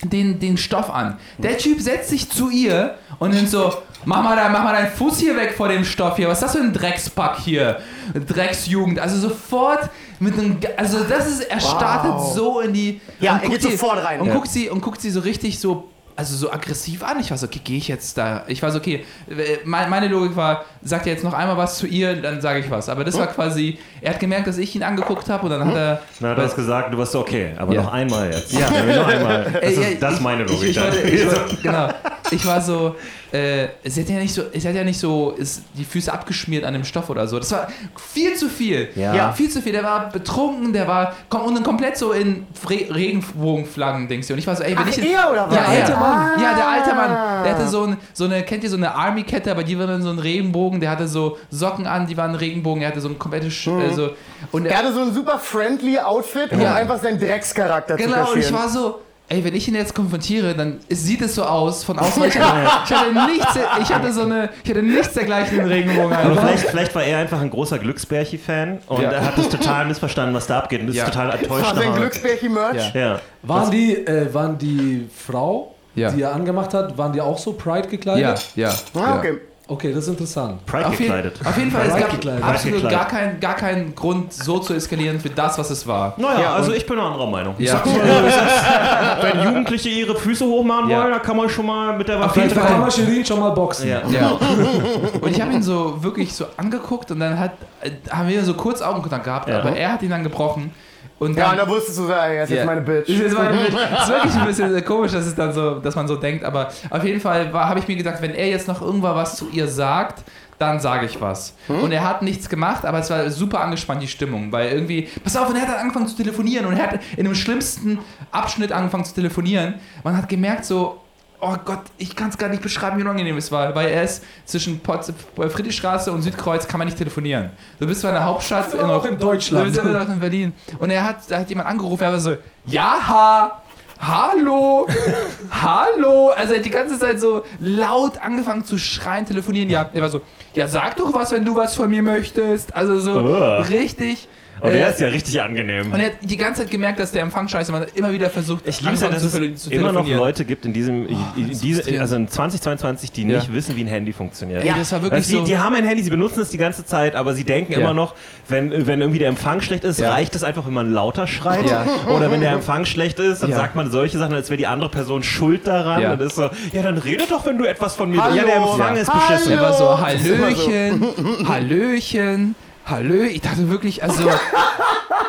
den, den Stoff an. Der Typ setzt sich zu ihr und dann so, mach mal, dein, mach mal deinen Fuß hier weg vor dem Stoff hier. Was ist das für ein Dreckspack hier? Drecksjugend. Also sofort mit einem, also das ist, er startet so in die... Ja, und er guckt geht sofort rein. Und Ja. guckt sie, und guckt sie so richtig so, also so aggressiv an. Ich war so, okay, gehe ich jetzt da? Ich war so, okay, äh, me- meine Logik war, sagt er jetzt noch einmal was zu ihr, dann sage ich was. Aber das war quasi, er hat gemerkt, dass ich ihn angeguckt habe und dann hat er... Na, du hast gesagt, du warst so, okay, aber Ja. noch einmal jetzt. Ja. noch einmal. *laughs* Das ist, das ist meine Logik. Ich, ich, dann. wollte, ich, *laughs* wollte- genau. Ich war so, äh, es hat ja nicht so, es hat ja nicht so, ist die Füße abgeschmiert an dem Stoff oder so. Das war viel zu viel. Ja. Ja. Viel zu viel. Der war betrunken, der war kom und dann komplett so in Re Regenbogenflaggen, denkst du. Und ich war so, ey, wenn Ach, ich. er oder was? Ja, er. alte Mann. Ja, der alte Mann. Der hatte so, ein, so eine, kennt ihr so eine Army-Kette, aber die war dann so ein Regenbogen. Der hatte so Socken an, die waren Regenbogen. Er hatte so ein komplettes. Sch äh, so, und Er hatte so ein super friendly Outfit, um Ja. einfach seinen Dreckscharakter zu Genau, und ich war so, ey, wenn ich ihn jetzt konfrontiere, dann sieht es so aus von außen. Ich hatte, ich hatte nichts, ich hatte so eine, ich hatte nichts dergleichen in Regenbogen. Aber vielleicht, vielleicht war er einfach ein großer Glücksbärchi-Fan und Ja. er hat es total missverstanden, was da abgeht und ist Ja. total Das enttäuscht. war sein nachher. Glücksbärchen-Merch. Ja. Ja. waren die, äh, waren die Frau, Ja. die er angemacht hat, waren die auch so Pride Ja, gekleidet? ja. Ah, okay. Okay, das ist interessant. Pride Auf, jeden, gekleidet. auf jeden Fall, es Pride gab gekleidet. absolut Pride gar gekleidet. keinen gar keinen Grund, so zu eskalieren für das, was es war. Naja, Ja, also ich bin eine anderer Meinung. Ja. mal es *laughs* wenn Jugendliche ihre Füße hochmachen Ja. wollen, dann kann man schon mal mit der Auf jeden Waffe Da Fall. kann man Shirin schon mal boxen. Ja. Ja. *laughs* Und ich habe ihn so wirklich so angeguckt und dann hat, äh, haben wir so kurz Augenkontakt gehabt, Ja. aber er hat ihn dann gebrochen. Und Ja, dann, und da wusstest du, er ist Ja. jetzt meine Bitch. Das ist, meine Bitch. *laughs* Ist wirklich ein bisschen komisch, dass, es dann so, dass man so denkt, aber auf jeden Fall habe ich mir gedacht, wenn er jetzt noch irgendwann was zu ihr sagt, dann sage ich was. Und er hat nichts gemacht, aber es war super angespannt, die Stimmung, weil irgendwie, pass auf, und er hat dann angefangen zu telefonieren und er hat in dem schlimmsten Abschnitt angefangen zu telefonieren. Man hat gemerkt so, oh Gott, ich kann es gar nicht beschreiben, wie unangenehm es war, weil er ist zwischen Friedrichstraße und Südkreuz kann man nicht telefonieren. Du bist zwar in der Hauptstadt war auch in Deutschland. Du bist immer noch in Berlin. Und er hat, da hat jemand angerufen, er war so, ja, ha, hallo, *laughs* hallo. Also er hat die ganze Zeit so laut angefangen zu schreien, telefonieren. Ja, er war so, ja, sag doch was, wenn du was von mir möchtest. Also so Uah. richtig. Und der Äh, ist ja richtig angenehm. Und er hat die ganze Zeit gemerkt, dass der Empfang scheiße war. Immer wieder versucht, Ich liebe es ja, dass zu, es immer noch. Leute gibt in diesem, in diese, also in 2022, die Ja. nicht wissen, wie ein Handy funktioniert. Ey, das war wirklich du, so. die, die haben ein Handy, sie benutzen es die ganze Zeit, aber sie denken Ja. immer noch, wenn, wenn irgendwie der Empfang schlecht ist, Ja. reicht es einfach, wenn man lauter schreit. Ja. *laughs* Oder wenn der Empfang schlecht ist, dann Ja. sagt man solche Sachen, als wäre die andere Person schuld daran. Ja. Und ist so, ja, dann rede doch, wenn du etwas von mir Hallo. Ja, der Empfang Ja. ist beschissen. Er war so. *laughs* Hallöchen, Hallöchen, Hallö. Ich dachte wirklich, also,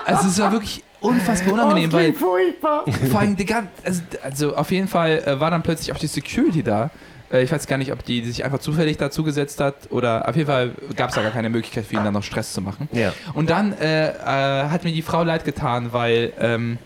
also es war wirklich unfassbar unangenehm, Oh, weil furchtbar. *laughs* vor allem die gan- also, also auf jeden Fall äh, war dann plötzlich auch die Security da. Äh, ich weiß gar nicht, ob die sich einfach zufällig dazu gesetzt hat oder auf jeden Fall gab es da gar keine Möglichkeit für ihn dann noch Stress zu machen. Ja. Und dann äh, äh, hat mir die Frau leid getan, weil ähm,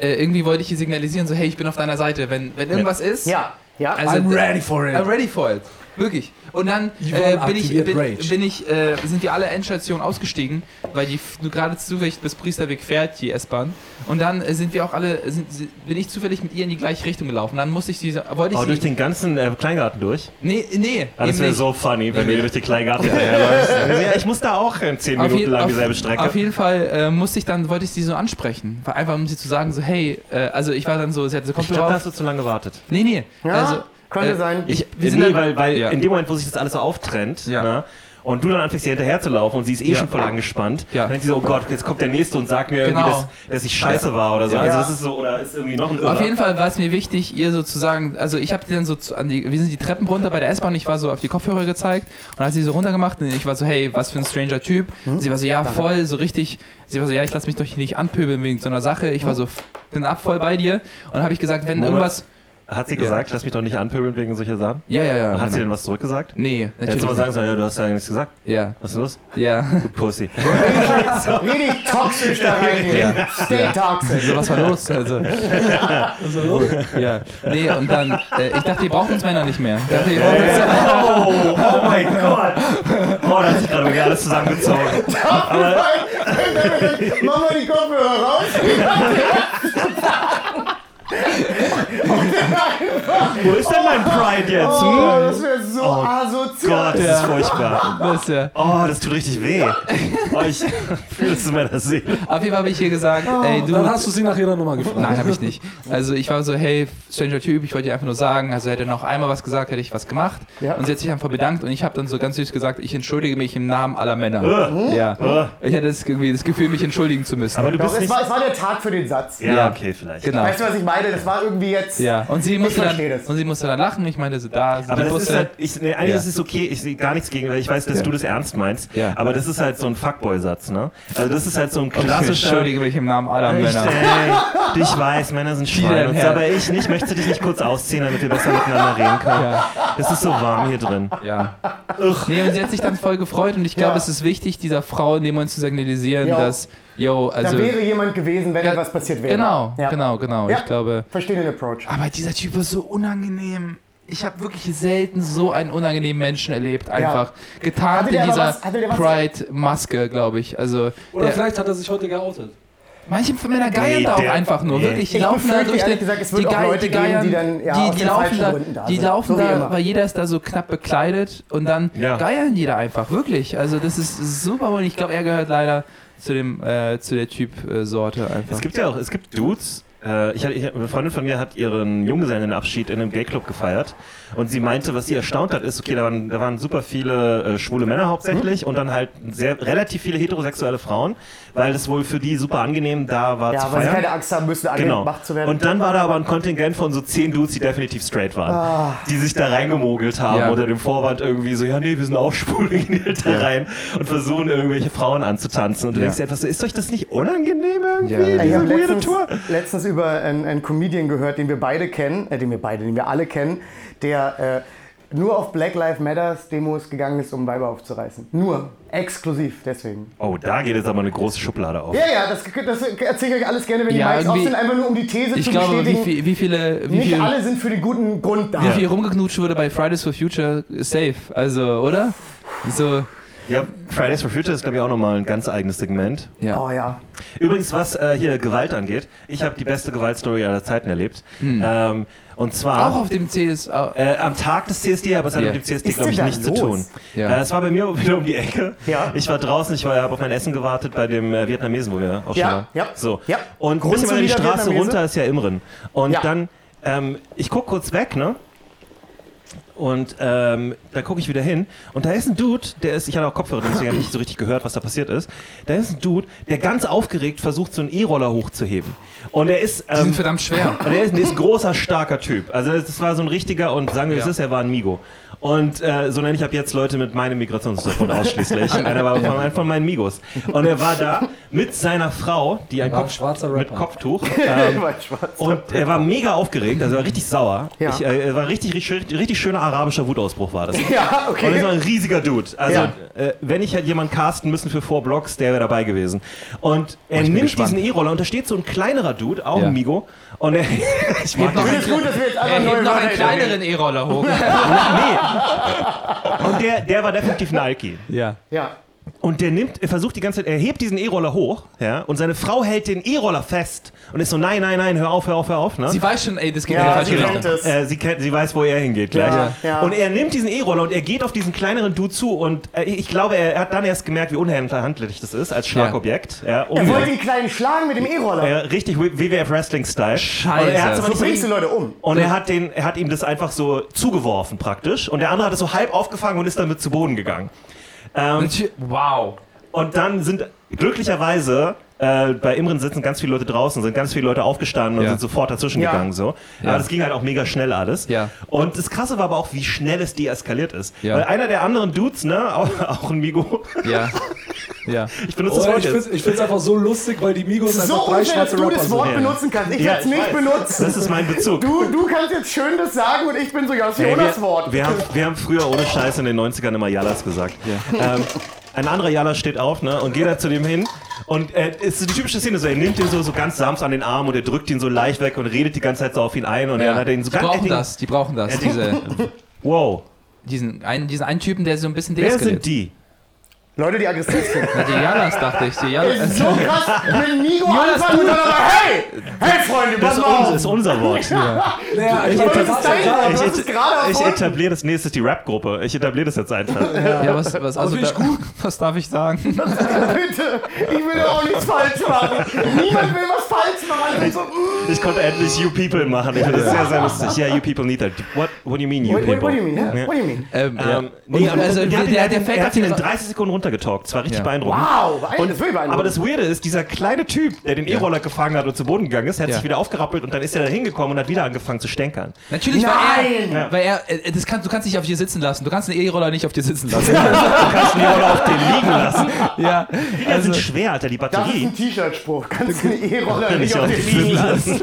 äh, irgendwie wollte ich ihr signalisieren, so hey, ich bin auf deiner Seite, wenn, wenn irgendwas ist. Ja, ja. Also, I'm ready for it. I'm ready for it. Wirklich. Und dann äh, bin ich, bin, bin ich, äh, sind wir alle Endstation ausgestiegen, weil die gerade zufällig bis Priesterweg fährt, die S-Bahn. Und dann äh, sind wir auch alle, sind, bin ich zufällig mit ihr in die gleiche Richtung gelaufen. Dann musste ich diese, wollte ich Aber sie, durch den ganzen äh, Kleingarten durch. nee, nee, Ah, das wäre so funny, wenn Nee. du durch den Kleingarten *laughs* herläufst. ja, ich muss da auch äh, 10 Auf Minuten lang dieselbe Strecke. Auf jeden Fall äh, musste ich dann, wollte ich sie so ansprechen. War einfach, um sie zu sagen, so, hey, äh, also ich war dann so, sie hatte so ich glaube, da hast du zu lange gewartet. Nee, nee. Ja, also, könnte äh, sein. Ich, wir nee, sind dann, weil, weil ja. in dem Moment, wo sich das alles so auftrennt, Ja. ne, und du dann anfängst, ihr hinterher zu laufen und sie ist eh Ja. schon voll angespannt, Ja. dann denkt sie so, oh Gott, jetzt kommt der Nächste und sagt mir Genau. irgendwie, dass, dass ich scheiße war oder so. Ja. Also Ja. das ist so, oder ist irgendwie noch ein Auf Irrer. jeden Fall war es mir wichtig, ihr sozusagen, also ich habe die dann so zu, an die, wir sind die Treppen runter bei der S-Bahn, ich war so auf die Kopfhörer gezeigt und hat sie so runtergemacht und ich war so, hey, was für ein stranger Typ. Und sie war so, ja, voll, so richtig, sie war so, ja, ich lass mich doch hier nicht anpöbeln wegen so einer Sache. Ich war so, bin ab voll bei dir und dann habe ich gesagt, wenn Moment. irgendwas, Hat sie gesagt, lass mich doch nicht anpöbeln wegen solcher Sachen? ja, ja, ja. Hat sie denn was zurückgesagt? Nee, Hättest du mal sagen sollen, ja, du hast ja nichts gesagt. Ja, Was ist los? ja. Du Pussy. *laughs* Richtig toxisch da reingehen. Stay toxic. So, was war los? Also, ja. Nee, und dann, äh, ich dachte, ihr braucht uns Männer nicht mehr. Ich dachte, ihr braucht uns, Oh, oh mein *laughs* Gott. Oh, da hat sich gerade wirklich alles zusammengezogen. *laughs* Mach mal die Kopfhörer raus. Wo ist denn mein Pride jetzt? Oh, Hm? das wäre so asozial. Gott, das ist furchtbar. das, ja. Oh, das tut richtig weh. Oh, ich fühle es in meiner Seele. Auf jeden Fall habe ich ihr gesagt, ey, du. Dann hast du sie nach ihrer Nummer gefragt. Nein, habe ich nicht. Also ich war so, hey, stranger Typ, ich wollte dir einfach nur sagen, also hätte er noch einmal was gesagt, hätte ich was gemacht. Ja. Und sie hat sich einfach bedankt und ich habe dann so ganz süß gesagt, ich entschuldige mich im Namen aller Männer. Ja. Ich hatte das, irgendwie das Gefühl, mich entschuldigen zu müssen. Aber du Doch, bist es, nicht... war, es war der Tag für den Satz. Ja, Ja. okay, vielleicht. genau. Weißt du, was ich meine? Das war irgendwie jetzt. Ja, und sie musste, dann, das. und sie musste dann lachen. Ich meinte so, da Aber das ist halt, ich, nee, eigentlich Ja. ist es okay, ich sehe gar nichts gegen, weil ich weiß, dass Ja. du das ernst meinst. Ja. Aber das ist halt so ein Fuckboy-Satz, ne? Also das ist halt so ein ich klassischer... entschuldige mich im Namen aller Ich, Männer. ey, ich weiß, Männer sind Schweine. so, aber ich nicht. Möchte dich nicht kurz ausziehen, damit wir besser miteinander reden können. Ja. Es ist so warm hier drin. Ja. Nee, und sie hat sich dann voll gefreut und ich glaube, es ist wichtig, dieser Frau in dem Moment zu signalisieren, dass, yo, Da also. wäre jemand gewesen, wenn Ja, etwas passiert wäre. Genau, Ja. genau, genau. Ja. Ich glaube. Verstehe den Approach. Aber dieser Typ war so unangenehm. Ich habe wirklich selten so einen unangenehmen Menschen erlebt. Einfach der in dieser Pride-Maske, glaube ich. Also Oder der, vielleicht hat er sich heute geoutet. manche Männer geiern Nee, da auch einfach nur. nee. Wirklich, die Ich laufen da durch den. gesagt, es wird die auch Leute die geben, geiern, die dann, ja, die, die laufen da, da die laufen So da, weil jeder ist da so knapp bekleidet und dann Ja. geiern die da einfach. Wirklich. Also das ist super und ich glaube, er gehört leider zu dem äh, zu der Typ-Sorte einfach. Es gibt ja auch, es gibt Dudes. Äh, ich ich, eine Freundin von mir hat ihren Junggesellenabschied in einem Gayclub gefeiert und sie meinte, was sie erstaunt hat, ist, okay, da waren, da waren super viele äh, schwule Männer hauptsächlich und dann halt sehr relativ viele heterosexuelle Frauen, weil es wohl für die super angenehm da war zu Ja, weil sie feiern. keine Angst haben müssen, Genau. angemacht zu werden. Und dann war da aber ein Kontingent von so zehn Dudes, die definitiv straight waren. Die sich da reingemogelt haben Ja. unter dem Vorwand irgendwie so, ja nee, wir sind auch schwul, *laughs* gehen halt da rein und versuchen irgendwelche Frauen anzutanzen. Und du Ja. denkst dir etwas so, ist euch das nicht unangenehm irgendwie, Ja, ja. ich diese habe weirde letztens, Tour? letztens über einen, einen Comedian gehört, den wir beide kennen, äh, den wir beide, den wir alle kennen, der äh, nur auf Black Lives Matters Demos gegangen ist, um Weiber aufzureißen. Nur. Exklusiv, deswegen. Oh, da geht jetzt aber eine große Schublade auf. Ja, ja, das, das erzähle ich euch alles gerne, wenn die Ja, Mikes auf sind, einfach nur um die These ich zu glaube, wie, bestätigen. viel, wie viele, wie nicht viel, alle sind für den guten Grund da. wie viel rumgeknutscht wurde bei Fridays for Future safe. Also, oder? So. Ja, Fridays for Future ist, glaube ich, auch nochmal ein ganz eigenes Segment. Ja. Oh ja. Übrigens, was äh, hier Gewalt angeht, ich habe die beste Gewaltstory aller Zeiten erlebt. Ähm, und zwar Auch auf dem CS. au- äh, am Tag des CSD, aber es hat Ja. mit dem CSD, glaube ich, nichts zu tun. Ja. Äh, es war bei mir *laughs* wieder um die Ecke. Ja. Ich war draußen, ich war habe auf mein Essen gewartet bei dem äh, Vietnamesen, wo wir auch schon Ja, waren. ja. So. Ja. Und ein bisschen weiter die Straße runter ist ja Imren. Und Ja. dann, ähm, ich guck kurz weg, ne? Und ähm, da gucke ich wieder hin und da ist ein Dude, der ist, ich hatte auch Kopfhörer, deswegen habe ich nicht so richtig gehört, was da passiert ist. Da ist ein Dude, der ganz aufgeregt versucht, so einen E-Roller hochzuheben. Und er ist, Die sind ähm, verdammt schwer. und er ist, der ist ein großer, starker Typ. Also das war so ein richtiger und sagen wir es Ja. ist, er war ein Migo. Und äh, so nenne ich ab jetzt Leute mit meinem Migrationshintergrund ausschließlich. *laughs* Einer war von, einer von meinen Migos. Und er war da mit seiner Frau, die ein ein Kopf, schwarzer mit. Kopftuch. *laughs* Ähm, und er war mega aufgeregt, also er war richtig sauer. Ja. Ich, äh, er war richtig, richtig, richtig schöner arabischer Wutausbruch war das. *laughs* Ja, Und er okay. war ein riesiger Dude. Also, Ja. äh, wenn ich halt jemanden casten müssen für vier Blocks, der wäre dabei gewesen. Und er nimmt gespannt. diesen E-Roller und da steht so ein kleinerer Dude, auch Ja. ein Migo. Und er, ich mag es gut, dass wir jetzt Er einfach hebt neue noch einen kleineren E-Roller hoch. Und der, der war definitiv ein Alki. ja. Ja. Und der nimmt, er versucht die ganze Zeit, er hebt diesen E-Roller hoch, ja, und seine Frau hält den E-Roller fest und ist so, nein, nein, nein, hör auf, hör auf, hör auf, ne? Sie weiß schon, ey, das geht Ja, in die sie falsche kennt Richtung. äh, sie, kennt, sie weiß, wo er hingeht gleich. Ja, ja. Und er nimmt diesen E-Roller und er geht auf diesen kleineren Dude zu und äh, ich glaube, er, er hat dann erst gemerkt, wie unhandlich das ist als Schlagobjekt. Ja. Er wollte den kleinen schlagen mit dem E-Roller. Ja, richtig WWF Wrestling Style. Scheiße. Und er nicht so bringst du Leute um. und er hat, den, er hat ihm das einfach so zugeworfen praktisch. Und der andere hat es so halb aufgefangen und ist damit zu Boden gegangen. Ähm, Wow. und dann sind glücklicherweise äh, bei Imren sitzen ganz viele Leute draußen, sind ganz viele Leute aufgestanden und Ja. sind sofort dazwischen Ja. gegangen. So. Ja. Aber das ging halt auch mega schnell alles. Ja. Und das Krasse war aber auch, wie schnell es deeskaliert ist. Ja. Weil einer der anderen Dudes, ne, *laughs* auch, auch ein Migo, Ja. Ja. ich benutze das Oh, ich finde es einfach so lustig, weil die Migos So einfach drei unfair, dass schwarze du Rapper das sind. Wort Ja. benutzen kannst. Ich Ja, werde es ich nicht benutzen. Das ist mein Bezug. Du, du kannst jetzt schön das sagen und ich bin so, ja, das ist Jonas Wort. wir, haben, wir haben früher ohne Scheiß in den 90ern immer Jallas gesagt. Ähm, *laughs* ein anderer Jalla steht auf ne, und geht da zu dem hin. Und äh, es ist die typische Szene, so, er nimmt ihn so, so ganz sanft an den Arm und er drückt ihn so leicht weg und redet die ganze Zeit so auf ihn ein. Und ja. dann hat er ihn so die ganz. brauchen er- das, die brauchen das. er- Diese, *laughs* Wow. diesen, einen, diesen einen Typen, der so ein bisschen Wer deeskaliert. sind die? Leute, die aggressiv sind. Na, die Jalas, dachte ich. Die Jalas. Ist so krass mit Nigo anfangen und dann aber, hey, hey Freunde, Das pass ist, mal uns, auf. ist unser Wort. Naja, ich Aber das ist dein Wort, Ich, gerade ich erfunden. etabliere das nächste die Rap-Gruppe. Ich etabliere das jetzt einfach. Ja, was, was, also ich da, *laughs* Was darf ich sagen? *laughs* Bitte, ich will ja auch nichts falsch machen. Niemand will was falsch machen. So, mm. Ich konnte endlich You People machen. Ich finde das sehr, sehr lustig. Ja, You People need that. What, what do you mean, You What, People? what do you mean? Yeah? What do you mean? Ähm, Ähm, nee, Und also, und der- der- er hat der er auf hat ihn in die- 30 Sekunden runtergetalkt. Es war richtig Ja. beeindruckend. Wow, das will beeindruckend. Aber das Weirde ist, dieser kleine Typ, der den E-Roller gefangen hat und zu Boden gegangen ist, hat Ja. sich wieder aufgerappelt und dann ist er da hingekommen und hat wieder angefangen zu stänkern. Natürlich Nein! war er, weil er, äh, das kann, du kannst nicht auf dir sitzen lassen. Du kannst einen E-Roller nicht auf dir sitzen lassen. *laughs* Du kannst den E-Roller auf den liegen lassen. ja, Die also, sind schwer, Alter, die das ist Batterie. ein T-Shirt-Spruch. Kannst du den E-Roller nicht Nicht auf den liegen lassen.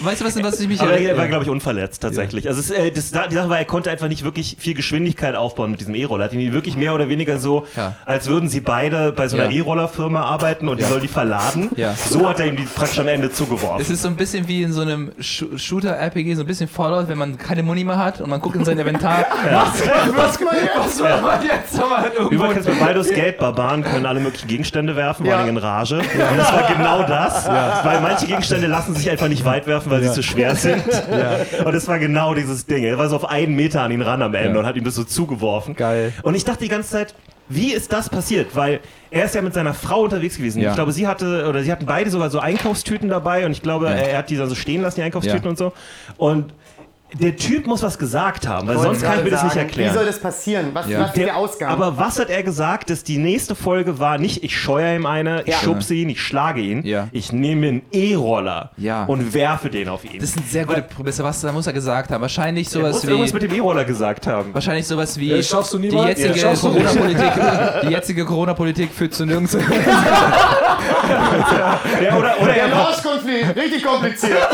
weißt du was, was ich mich Aber er ja. war, glaube ich, unverletzt tatsächlich. Also es, äh, das, die Sache war, er konnte einfach nicht wirklich viel Geschwindigkeit aufbauen mit diesem E-Roller. Hat ihn wirklich mehr oder weniger so, Ja. als würden sie beide bei so einer Ja. E-Roller-Firma arbeiten und die soll die verladen. Ja. So hat er ihm die praktisch am Ende zugeworfen. Es ist so ein bisschen wie in so einem Sh Shooter-RPG, so ein bisschen Fallout, wenn man keine Money mehr hat und man guckt in sein Inventar. *laughs* Was jetzt? Was soll man jetzt? Irgendwo Übrigens bei Baldur's Gate, Barbaren können alle möglichen Gegenstände werfen, vor Ja. allem in Rage. Und das war genau das, weil manche Gegenstände lassen sich einfach nicht weit werfen, weil sie zu schwer sind. Und es war genau dieses Ding. Er war so auf einen Meter an ihn ran am Ende Ja. und hat ihm das so zugeworfen. Geil. Und ich dachte die ganze Zeit, wie ist das passiert? Weil er ist ja mit seiner Frau unterwegs gewesen. Ja. Ich glaube, sie hatte, oder sie hatten beide sogar so Einkaufstüten dabei und ich glaube, er hat die dann so stehen lassen, die Einkaufstüten Ja. und so. Und der Typ muss was gesagt haben, weil sonst kann ich mir das nicht erklären. Wie soll das passieren? Was, Ja. was ist der Ausgang? Aber was hat er gesagt, dass die nächste Folge war? Nicht, ich scheue ihm eine, ich Ja. schubse ihn, ich schlage ihn. Ja. Ich nehme einen E-Roller Ja. und werfe den auf ihn. Das ist eine sehr gute Prämisse. Was da muss er gesagt haben? Wahrscheinlich er muss sowas irgendwas wie. mit dem E-Roller gesagt haben. Wahrscheinlich sowas wie. Schaffst du die niemals. *laughs* Die jetzige Corona-Politik führt zu nirgends. *laughs* *laughs* Ja, oder, oder, der er war, Nahostkonflikt, richtig kompliziert.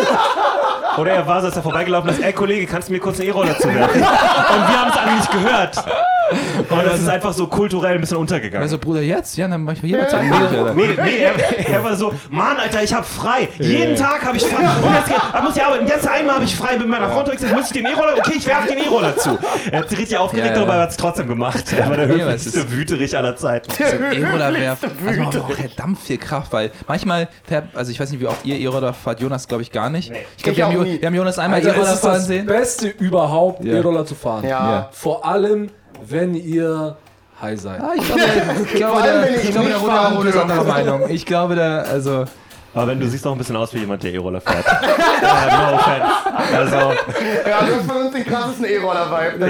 oder er war so, als er vorbeigelaufen ist, ey Kollege, kannst du mir kurz einen E-Roller zuwerfen? Und wir haben es nicht gehört. *laughs* Und das ist einfach so kulturell ein bisschen untergegangen. Also, Bruder, jetzt? Ja, dann mach ich jederzeit. Ja. Nee, nee, er, er war so, Mann, Alter, ich hab frei. Jeden Tag habe ich frei. Und jetzt geht- muss ich arbeiten. Jetzt einmal habe ich frei mit meiner Frau unterwegs. Jetzt muss ich den E-Roller. Okay, ich werfe den E-Roller zu. Er hat sich richtig aufgeregt, Ja, ja. darüber, aber er hat es trotzdem gemacht. Er war der Ja, höflichste Wüterich aller Zeiten. *laughs* E-Roller werfen. Also man braucht verdammt viel Kraft, weil manchmal, fährt- also ich weiß nicht, wie oft ihr E-Roller fahrt, Jonas glaube ich gar nicht. Ich glaube, wir, wir haben Jonas einmal E-Roller fahren das sehen. Beste überhaupt, Ja. E-Roller zu fahren. Ja. Vor allem, wenn ihr high seid. Ah, ich glaube, ich *laughs* der, ich glaube, der ist anderer Meinung. Ich glaube, der, also, Aber wenn du siehst auch ein bisschen aus wie jemand, der E-Roller fährt. *laughs* ja, no offense. Also, Ja, du hast von uns den krassesten E-Roller-Vibe.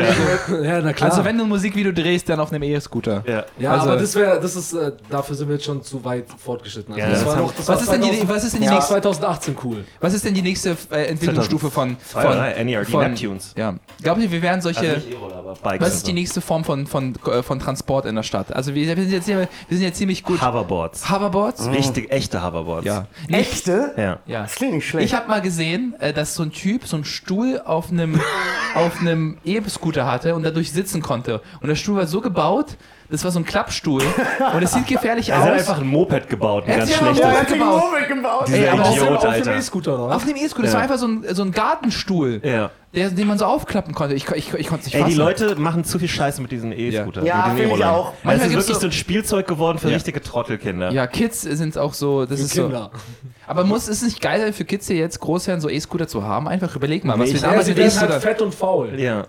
mit. Ja, na klar. also wenn du ein Musikvideo drehst, dann auf einem E-Scooter. ja. ja, also- aber das wäre, das ist, äh, dafür sind wir jetzt schon zu weit fortgeschritten. Also Ja, das das noch, das Was ist, denn die, 2000 was ist denn die das nächste, 2018 cool. was ist denn die nächste äh, Entwicklungsstufe von, von, drei, NERD, von Neptunes. Ja. Glaubt ihr, wir werden solche, Also nicht E-Roller, aber Bikes. was ist die nächste Form von, von, äh, von Transport in der Stadt? Also wir, wir, sind, jetzt, hier- wir sind jetzt ziemlich gut. Hoverboards. Hoverboards? Richtig, echte Hoverboards. Ja. Echte? Ja. ja. Das klingt nicht schlecht. Ich habe mal gesehen, äh, dass so ein Typ so einen Stuhl auf einem *laughs* auf einem E-Scooter hatte und dadurch sitzen konnte. Und der Stuhl war so gebaut, das war so ein Klappstuhl und es sieht gefährlich Er hat aus. einfach ein Moped gebaut, ein Er hat ganz schlechtes. ja, er hat gebaut. Moped gebaut. Dieser Ey, aber Idiot, auf dem. E-Scooter, oder? Auf dem E-Scooter, das Ja. war einfach so ein, so ein Gartenstuhl, Ja. der, den man so aufklappen konnte. Ich, ich, ich konnte es nicht Ey, fassen. die Leute machen zu viel Scheiße mit diesen E-Scootern. Ja, mit finde ich auch. Das Manchmal ist wirklich so- so ein Spielzeug geworden für Ja. richtige Trottelkinder. ja, Kids sind auch so, das ist so. Kinder. Aber muss ist es nicht geil sein für Kids, die jetzt groß werden, so E-Scooter zu haben? Einfach überleg mal, was Nee, wir Ja, damals sie mit werden halt fett und faul. Ja.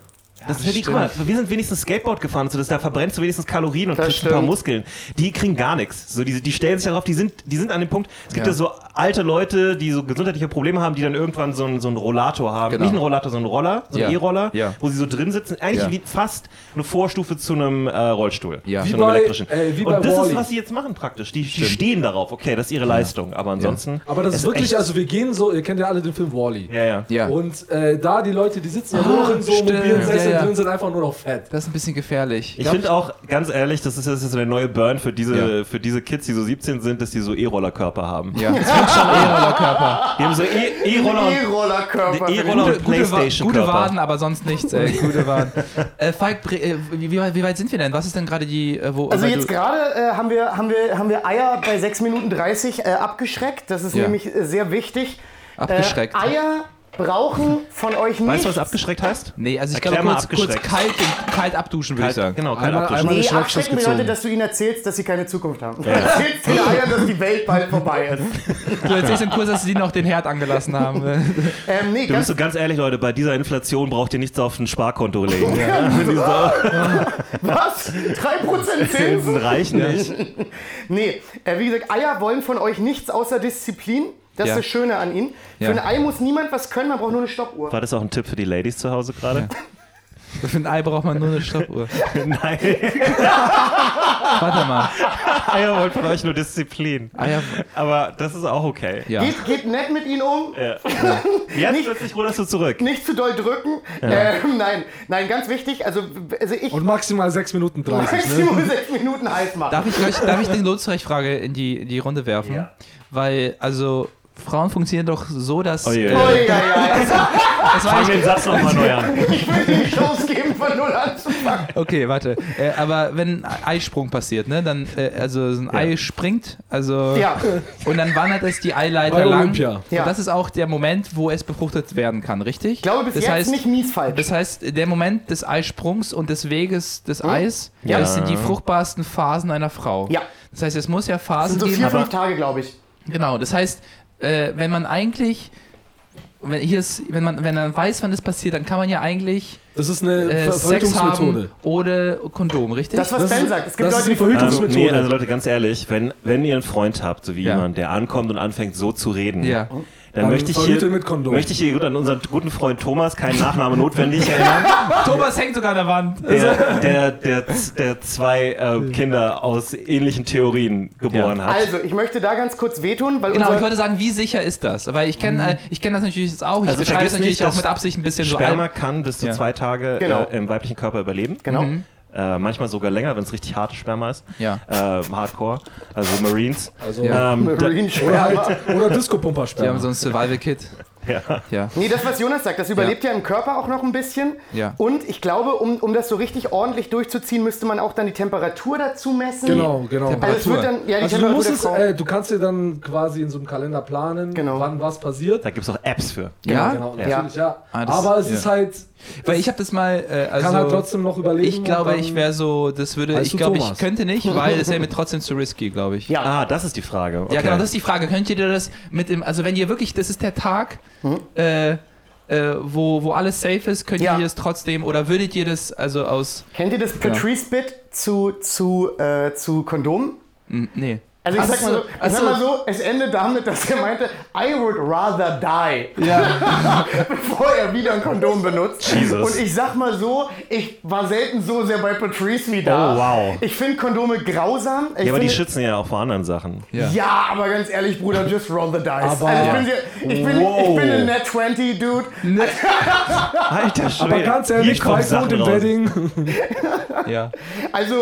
Das ist ja die, guck mal, wir sind wenigstens Skateboard gefahren, so das, da verbrennst du wenigstens Kalorien und Das kriegst ein paar. Muskeln. Die kriegen gar nichts. So, die, die stellen sich darauf, die sind, die sind an dem Punkt, es gibt Ja. ja, so alte Leute, die so gesundheitliche Probleme haben, die dann irgendwann so einen, so einen Rollator haben. Genau. Nicht einen Rollator, sondern einen Roller, so einen Ja. E-Roller, Ja. wo sie so drin sitzen. Eigentlich Ja. wie fast eine Vorstufe zu einem äh, Rollstuhl. Ja. Wie Zu einem bei- elektrischen. äh, wie bei und das Wall-E. ist, was sie jetzt machen praktisch. Die, die stehen darauf, okay, das ist ihre Leistung. Aber ansonsten. Aber das ist wirklich, also wir gehen so, ihr kennt ja alle den Film Wall-E. Ja, ja. Ja. Und äh, da die Leute, die sitzen ja nur noch in so mobilen Sesseln Ja, ja. drin, sind einfach nur noch fett. Das ist ein bisschen gefährlich. Ich finde auch, ganz ehrlich, das ist, das ist so der neue Burn für diese, Ja. für diese Kids, die so 17 sind, dass die so E-Roller-Körper haben. ja, es wird schon *laughs* E-Rollerkörper. Die haben so E- E-Roller und E-Roller-Körper. E-Roller- Gute, gute, Wa Playstation gute. Waden, aber sonst nichts, ey. *laughs* Gute Waden. Äh, Falk, äh, wie, wie, weit- sind wir denn? Was ist denn gerade die, äh, wo, Also jetzt gerade äh, haben, wir, haben, wir, haben wir Eier bei 6 Minuten 30 äh, abgeschreckt. Das ist Ja. nämlich sehr wichtig. Abgeschreckt. Äh, Eier brauchen von euch nicht. Weißt du, was abgeschreckt heißt? Nee, also ich Erklär glaube kurz, kurz kalt, kalt abduschen, würde ich sagen. Genau, kein Einmal- Abduschen. einmal- Nee, abschrecken bedeutet, dass du ihnen erzählst, dass sie keine Zukunft haben. Du *laughs* erzählst den Eiern, dass die Welt bald vorbei ist. Du erzählst im Kurs, dass sie noch den Herd angelassen haben. *laughs* Ähm, nee, Du bist so ganz ehrlich, Leute, bei dieser Inflation braucht ihr nichts auf ein Sparkonto legen. *laughs* was? 3% Zinsen? Zinsen reichen nicht. Nee, äh, wie gesagt, Eier wollen von euch nichts außer Disziplin. Das Ja. ist das Schöne an ihnen. Ja. Für ein Ei muss niemand was können, man braucht nur eine Stoppuhr. War das auch ein Tipp für die Ladies zu Hause gerade? *laughs* Für ein Ei braucht man nur eine Stoppuhr. *laughs* Nein, *laughs* Warte mal. Eier wollen von euch nur Disziplin. Eier, Aber das ist auch okay. ja. Geht, geht nett mit ihnen um, Jetzt Nicht- plötzlich ruderst du zurück. nicht zu doll drücken. Ähm, nein, nein, ganz wichtig. Also, also ich Und maximal 6 Minuten 30. Ne? Maximum sechs Minuten heiß machen. Darf ich, darf ich den Lotshreich-Frage in die, in die Runde werfen? Weil, also, Frauen funktionieren doch so, dass. Oh je. äh, Oh, ja, ja. das war Fangen nicht, wir den Satz nochmal neu an. Ich will dir die Chance geben, von null anzufangen. okay, warte. Äh, aber wenn ein Eisprung passiert, ne, dann, äh, also so ein Ei springt, also. Ja, Und dann wandert es die Eileiter Bei lang. Olympia. Ja. Und das ist auch der Moment, wo es befruchtet werden kann, richtig? ich glaube bis das jetzt heißt, nicht mies falsch. Das heißt, der Moment des Eisprungs und des Weges des Eis, Ja. das sind die fruchtbarsten Phasen einer Frau. Ja. Das heißt, es muss ja Das Phasen sind so geben. vier, fünf Tage, glaube ich. Genau, das heißt, äh, wenn man eigentlich, wenn, hier ist, wenn, man, wenn man weiß, wann das passiert, dann kann man ja eigentlich Das ist eine äh, Sex haben Verhütungsmethode. ohne Kondom, richtig? Das, was Das Ben sagt. Es gibt das Leute, die Verhütungsmethode. nee, also Leute, ganz ehrlich, wenn, wenn ihr einen Freund habt, so wie Ja. jemand, der ankommt und anfängt so zu reden, ja. Dann, Dann möchte ich hier, möchte ich hier gut an unseren guten Freund Thomas, keinen Nachname notwendig, erinnern, *laughs* Thomas hängt sogar an der Wand. der, der, der, der zwei äh, Kinder aus ähnlichen Theorien geboren hat. Also, ich möchte da ganz kurz wehtun, weil Genau, ich wollte sagen, wie sicher ist das? Weil ich kenne äh, ich kenn das natürlich jetzt auch. Ich Also beschreibe es vergiss natürlich nicht, auch dass mit Absicht ein bisschen so Sperma kann bis zu Ja. zwei Tage Genau. äh, im weiblichen Körper überleben. genau. Äh, manchmal sogar länger, wenn es richtig harte Sperma ist. Ja. Äh, Hardcore, also Marines. Also, Ja. Ähm, Marine Oder, oder Die Disco-Pumper-Sperma. haben so ein Survival-Kit. Ja. Nee, das, was Jonas sagt, das überlebt ja, im Körper auch noch ein bisschen. Ja. Und ich glaube, um, um das so richtig ordentlich durchzuziehen, müsste man auch dann die Temperatur dazu messen. Genau, genau. Also es wird dann, ja, die Also du Temperatur musst es, äh, du kannst dir dann quasi in so einem Kalender planen, Genau. wann was passiert. Da gibt es auch Apps für. Ja? genau, natürlich, ja. Ah, das- Aber es ja. ist halt, Weil ich habe das mal, äh, also kann halt trotzdem noch überlegen. ich glaube, ich wäre so, das würde, ich glaube, ich könnte nicht, weil es wäre mir trotzdem zu risky, glaube ich. Ja. Ah, das ist die Frage. Okay. Ja, genau, das ist die Frage. Könnt ihr das mit dem, also wenn ihr wirklich, das ist der Tag, Hm? äh, äh, wo, wo alles safe ist, könnt Ja. ihr das trotzdem, oder würdet ihr das, also aus, Kennt ihr das Patrice-Bit zu, zu, äh, zu Kondomen? nee. Also ich sag mal so, ich ach sag mal so, es endet damit, dass er meinte, I would rather die, Ja, *laughs* bevor er wieder ein Kondom benutzt. Jesus. Und ich sag mal so, ich war selten so sehr bei Patrice wie da. Oh, wow. Ich finde Kondome grausam. Ich Ja, aber die schützen ja auch vor anderen Sachen. ja. Ja, aber ganz ehrlich, Bruder, just roll the dice. Aber- also ich bin, sehr, ich bin, ich bin ein Net 20, Dude. *laughs* Alter Schwede. Aber ganz ehrlich, Sachen im. Wedding. *laughs* ja. Also,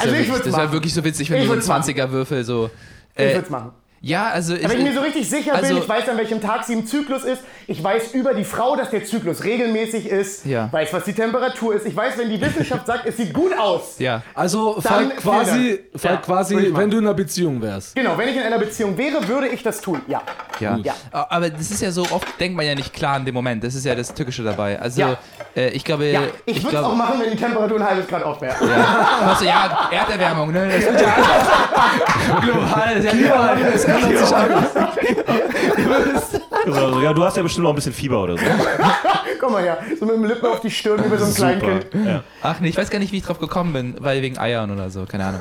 Also wäre ich würd's das wär machen. wirklich so witzig, wenn Ich du so einen 20er-Würfel so. ich Äh, würde es machen. Ja, also. Wenn ich mir so richtig sicher also- bin, ich weiß, an welchem Tag sie im Zyklus ist, ich weiß über die Frau, dass der Zyklus regelmäßig ist, Ja. weiß, was die Temperatur ist, ich weiß, wenn die Wissenschaft sagt, es sieht gut aus. *laughs* ja. Also, fall quasi, fall Ja, quasi ich machen. wenn du in einer Beziehung wärst. Genau, wenn ich in einer Beziehung wäre, würde ich das tun. Ja. Ja. Ja. Aber das ist ja so, oft denkt man ja nicht klar in dem Moment. Das ist ja das Tückische dabei. Also, Ja. äh, ich glaube. Ja, ich würde es auch machen, wenn die Temperatur ein halbes Grad auf wäre. Also, ja, Erderwärmung, ne? Das *laughs* wird ja global. Das ist ja überall. Ändert sich alles. So, ja, du hast ja bestimmt noch ein bisschen Fieber oder so. *laughs* Komm mal her, so mit dem Lippen auf die Stirn wie bei so einem Kleinkind. Ja. Ach nee, ich weiß gar nicht, wie ich drauf gekommen bin, weil wegen Eiern oder so, keine Ahnung.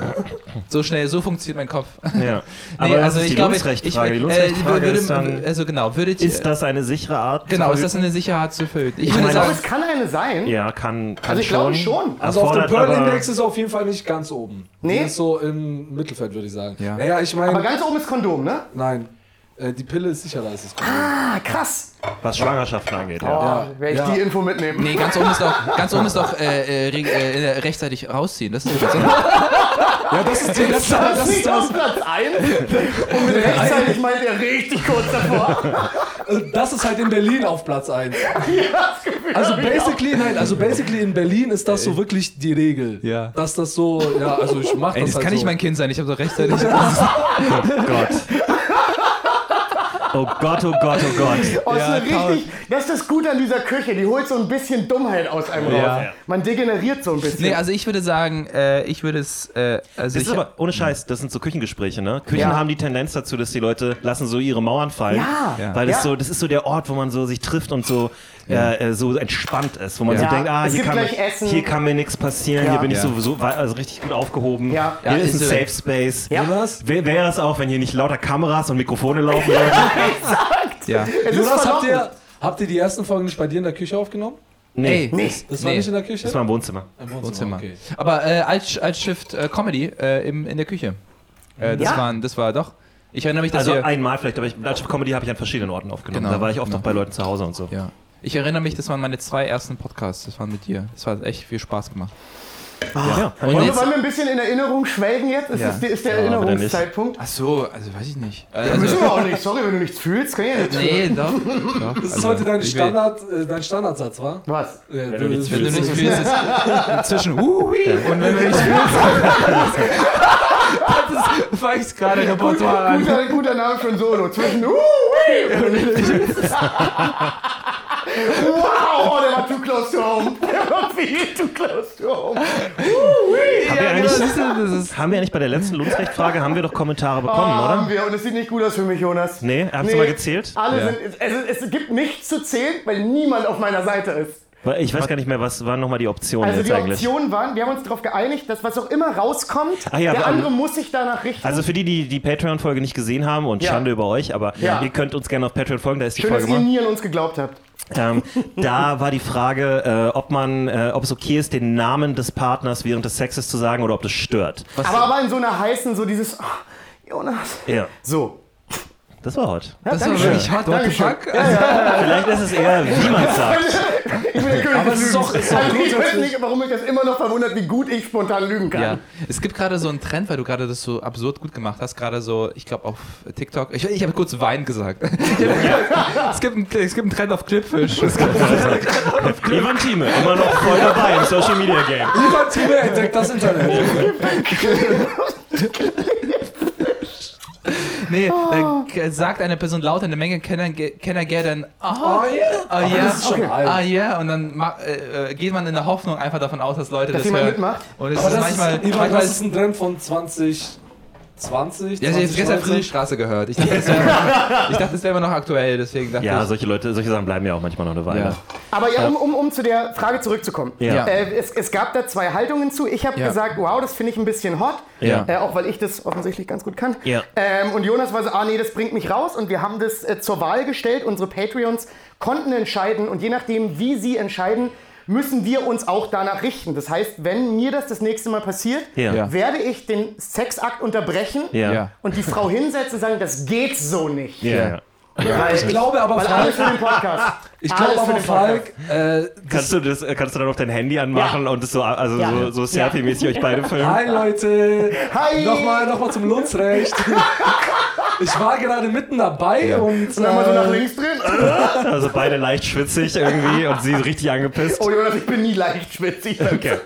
So schnell, so funktioniert mein Kopf. Ja. Aber das ist die Lunzrechtfrage. Die Lunzrechtfrage würde, ist dann, also genau, würdet ist das eine sichere Art? genau, ist das eine Sicherheit zu füllen? Ich, Ich würde meine, Ich glaube, sagen, es kann eine sein. Ja, kann, kann Also ich schon. glaube schon. Also auf dem aber- Pearl-Index ist auf jeden Fall nicht ganz oben. Nee? Die ist so im Mittelfeld, würde ich sagen. Ja. Naja, ich Aber meine, ganz oben ist Kondom, ne? nein. Äh, die Pille ist sicherer als das Kondom. Ah, krass. Was Schwangerschaften angeht, Oh, ja. Ja. werde ich Ja. die Info mitnehmen. nee, ganz oben ist doch, ganz oben ist doch äh, äh, re- äh, rechtzeitig rausziehen. Das ist. *laughs* Ja, das ist, die, das, Das das, ist das, Platz 1. Und mit rechtzeitig meint er richtig kurz davor. *laughs* das ist halt in Berlin auf Platz 1. Also basically, nein, also basically in Berlin ist das so wirklich die Regel. Ja. Dass das so, ja, also ich mach Ey, das das halt kann so. nicht mein Kind sein. Ich habe doch rechtzeitig. *laughs* Gott. Oh Gott, oh Gott, oh Gott. *laughs* Oh, Ja, richtig, das ist das Gute an dieser Küche. Die holt so ein bisschen Dummheit aus einem Ja. raus. Man degeneriert so ein bisschen. nee, also ich würde sagen, äh, ich würde es. Äh, also Das ich, ist aber, ohne Scheiß, das sind so Küchengespräche, ne? Küchen Ja. haben die Tendenz dazu, dass die Leute lassen so ihre Mauern fallen. Ja. Ja. Weil das so, das ist so der Ort, wo man so sich trifft und so, äh, äh, so entspannt ist, wo man Ja. so denkt, ah, hier kann, Essen. hier kann mir nichts passieren, Ja. hier bin ich Ja. sowieso also richtig gut aufgehoben. Ja. Hier Ja, ist ein ist so. Safe Space. Ja. Wäre es auch, wenn hier nicht lauter Kameras und Mikrofone laufen würden? *laughs* ja. es ist Jonas, habt ihr, habt ihr die ersten Folgen nicht bei dir in der Küche aufgenommen? Ey, Nee. Das war Nee. nicht in der Küche? Das war im Wohnzimmer. Im Wohnzimmer. Okay. Aber äh, als, als Shift äh, Comedy äh, im, in der Küche. Äh, das, Ja? waren, das war doch. Ich erinnere mich, dass Also einmal vielleicht, aber ich, als Comedy habe ich an verschiedenen Orten aufgenommen. Genau, da war ich oft genau. auch bei Leuten zu Hause und so. ja. Ich erinnere mich, das waren meine zwei ersten Podcasts. Das waren mit dir. Das hat echt viel Spaß gemacht. Ja. Und Wollen wir, jetzt, wollen wir ein bisschen in Erinnerung schwelgen jetzt? Ist, Ja. das, ist der Ja, Erinnerungszeitpunkt? ach so, also weiß ich nicht. Müssen Also, wir auch nicht. Sorry, wenn du nichts fühlst, kann ich ja nicht. nee, doch. doch. Das ist Also, heute dein, Standard, äh, dein Standardsatz, wa? Was? Äh, du nichts Wenn du willst- nicht fühlst, ist zwischen *laughs* uh, und wenn du nicht fühlst. *laughs* das fange ich gerade Repertoire an. Guter, guter Name für ein Solo. Zwischen uh, *laughs* Wow, oh, der war too close to home. *laughs* Der war viel too close to home. Haben, wir eigentlich, Das haben wir eigentlich bei der letzten Lunzrecht-Frage, haben wir doch Kommentare bekommen, haben oder? wir. Und es sieht nicht gut aus für mich, Jonas. Nee, habt ihr mal gezählt? Alle Ja. sind, es, es gibt nichts zu zählen, weil niemand auf meiner Seite ist. Ich weiß gar nicht mehr, was waren nochmal die Optionen Also jetzt die eigentlich? Optionen waren, wir haben uns darauf geeinigt, dass was auch immer rauskommt, Ah ja, der wir- andere muss sich danach richten. Also für die, die die Patreon-Folge nicht gesehen haben und Ja. Schande über euch, aber Ja. ihr könnt uns gerne auf Patreon folgen, da ist die Schön, dass Folge ihr mal. nie an uns geglaubt habt. Ähm, da war die Frage, äh, ob man, äh, ob es okay ist, den Namen des Partners während des Sexes zu sagen oder ob das stört. Aber, aber in so einer heißen, so dieses, oh, Jonas. Ja. So, Das war hot. Ja, Das war wirklich hot, what the fuck? Ja, ja, ja. Vielleicht ist es eher, wie man es *laughs* sagt. Ich bin der König Aber es ist doch- ist doch Also ich weiß nicht, warum mich das immer noch verwundert, wie gut ich spontan lügen kann. Ja, es gibt gerade so einen Trend, weil du gerade das so absurd gut gemacht hast, gerade so, ich glaube auf TikTok, ich, ich habe kurz Wein gesagt. es, gibt einen, es gibt einen Trend auf Clipfish. Es gibt, Ivan Thieme, immer noch voll dabei im Social Media Game. Lieber Timo entdeckt das Internet. *laughs* nee, da sagt eine Person laut, eine Menge Kenner, Kenner dann, oh, Oh ja. ah ja, das ist schon alt. ah ja, und dann äh, äh, geht man in der Hoffnung einfach davon aus, dass Leute Dass das hören. mitmacht? Und es Aber ist das manchmal, ist, manchmal ist ein Trend von 2020. ja, ich habe jetzt gestern 2019. Friedrichstraße gehört. Ich dachte, das wäre *laughs* ich dachte, das wäre immer noch aktuell, deswegen dachte Ja, ich. solche Leute, solche Sachen bleiben ja auch manchmal noch eine Weile. Ja. Aber ja, um, um, um zu der Frage zurückzukommen. Ja. Äh, es, es gab da zwei Haltungen zu. Ich habe Ja. gesagt, wow, das finde ich ein bisschen hot. Ja. Äh, auch weil ich das offensichtlich ganz gut kann. Ja. Ähm, und Jonas war so, ah nee, das bringt mich raus. Und wir haben das äh, zur Wahl gestellt. Unsere Patreons konnten entscheiden. Und je nachdem, wie sie entscheiden, müssen wir uns auch danach richten. Das heißt, wenn mir das das nächste Mal passiert, Ja. Ja. werde ich den Sexakt unterbrechen Ja. Ja. und die Frau hinsetzen und sagen, das geht so nicht. Ja. Weil, Ich glaube aber, weil alles Falk, für den Podcast. *laughs* ich glaube für aber, den Podcast. Falk, äh, Kannst du, das, kannst du dann auf dein Handy anmachen Ja. und das so, also Ja. so, so Selfie-mäßig euch beide filmen? Hi Leute! Hi! Nochmal, nochmal zum Lundsrecht. *laughs* Ich war gerade mitten dabei und. Und dann mal so nach äh, links drehen. *laughs* Also beide leicht schwitzig irgendwie und sie richtig angepisst. Oh Jonas, ich bin nie leicht schwitzig. Okay.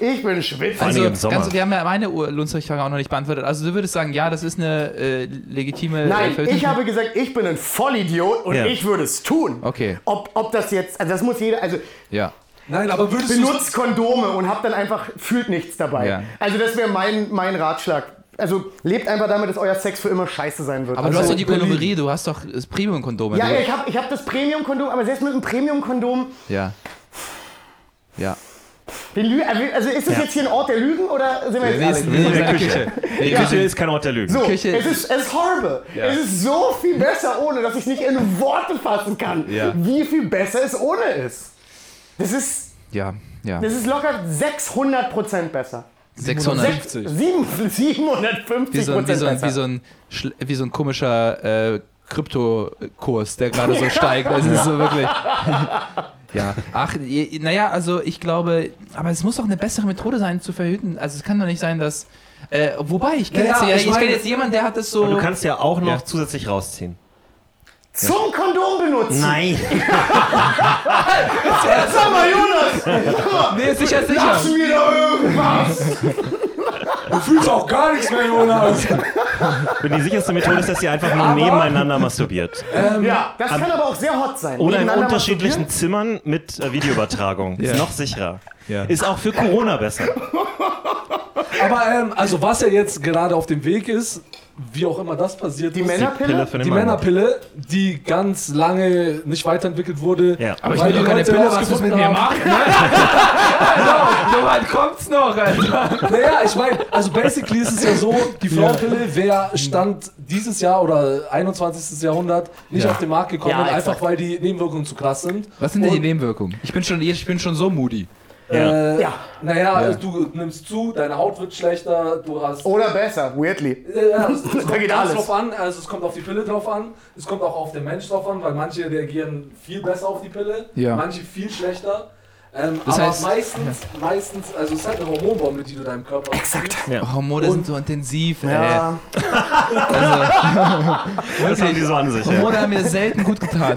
Ich bin schwitzig. Also, im Sommer. ganz, wir haben ja meine Lunzrecht-Frage auch noch nicht beantwortet. Also, du würdest sagen, ja, das ist eine äh, legitime. Nein, äh, ich habe gesagt, ich bin ein Vollidiot und Ja. ich würde es tun. Okay. Ob, ob das jetzt, also das muss jeder, also Ja. Nein, aber würdest du. benutzt Kondome und habt dann einfach, fühlt nichts dabei. Ja. Also das wäre mein, mein Ratschlag. Also lebt einfach damit, dass euer Sex für immer scheiße sein wird. Aber also, du hast doch die. Kondomerie, du hast doch das Premium-Kondom. ja, ja, ich habe ich hab das Premium-Kondom, aber selbst mit dem Premium-Kondom, ja. Ja. Lü also ist das Ja. jetzt hier ein Ort der Lügen oder sind wir jetzt Nee, ehrlich? nee, in der seine Küche. Nee, Die Küche ist kein Ort der Lügen. So, Küche- es ist, es ist horrible. Ja. Es ist so viel besser ohne, dass ich nicht in Worte fassen kann, Ja. wie viel besser es ohne ist. Das ist, Ja, ja. das ist locker 600% besser. 600. Sechs- sieben- 750% Wie so, ein, wie, so ein, wie, so ein, schl- wie so ein komischer äh, Kryptokurs, der gerade so *laughs* steigt. Das ist so wirklich. *laughs* Ja, ach, naja, also ich glaube, aber es muss doch eine bessere Methode sein zu verhüten. Also es kann doch nicht sein, dass. Äh, wobei, ich kenne Ja, jetzt, ja, ich ich kenn meine- jetzt jemanden, der hat das so. Und du kannst ja auch noch Ja. zusätzlich rausziehen. Zum Kondom benutzen. Nein. *laughs* Sag mal, Jonas, nee, sicher, sicher. lass mir doch irgendwas. Du fühlst auch gar nichts mehr, Jonas. Und die sicherste Methode ist, dass ihr einfach nur nebeneinander masturbiert. Ja, das kann aber auch sehr hot sein. Oder in unterschiedlichen. Zimmern mit äh, Videoübertragung. Ja. Ist noch sicherer. Ja. Ist auch für Corona besser. Aber ähm, also was ja jetzt gerade auf dem Weg ist, wie auch immer das passiert Die ist, Männerpille? die Mann. Männerpille, die ganz lange nicht weiterentwickelt wurde. Ja. Aber ich weil will doch die keine Pille, was rausgefunden mit mir. *laughs* Ne? *laughs* so weit kommt's noch, Alter. Naja, ich meine, also basically ist es ja so, die Frauenpille wäre Stand dieses Jahr oder 21. Jahrhundert nicht Ja. auf den Markt gekommen, Ja, einfach weil die Nebenwirkungen zu krass sind. Was sind denn die Nebenwirkungen? Ich bin schon, ich bin schon so moody. Äh, Ja. Naja, Ja. du nimmst zu, deine Haut wird schlechter, du hast... Oder besser, weirdly. Ja, es, *laughs* es kommt geht alles. drauf an, also es kommt auf die Pille drauf an, es kommt auch auf den Mensch drauf an, weil manche reagieren viel besser auf die Pille, Ja. manche viel schlechter. Ähm, Das aber heißt- meistens, meistens, also es ist halt eine Hormonbombe, die du deinem Körper Exakt. Hormone sind so intensiv, ey. Ja. Das haben die so an sich. Ja. Hormone haben mir selten gut getan.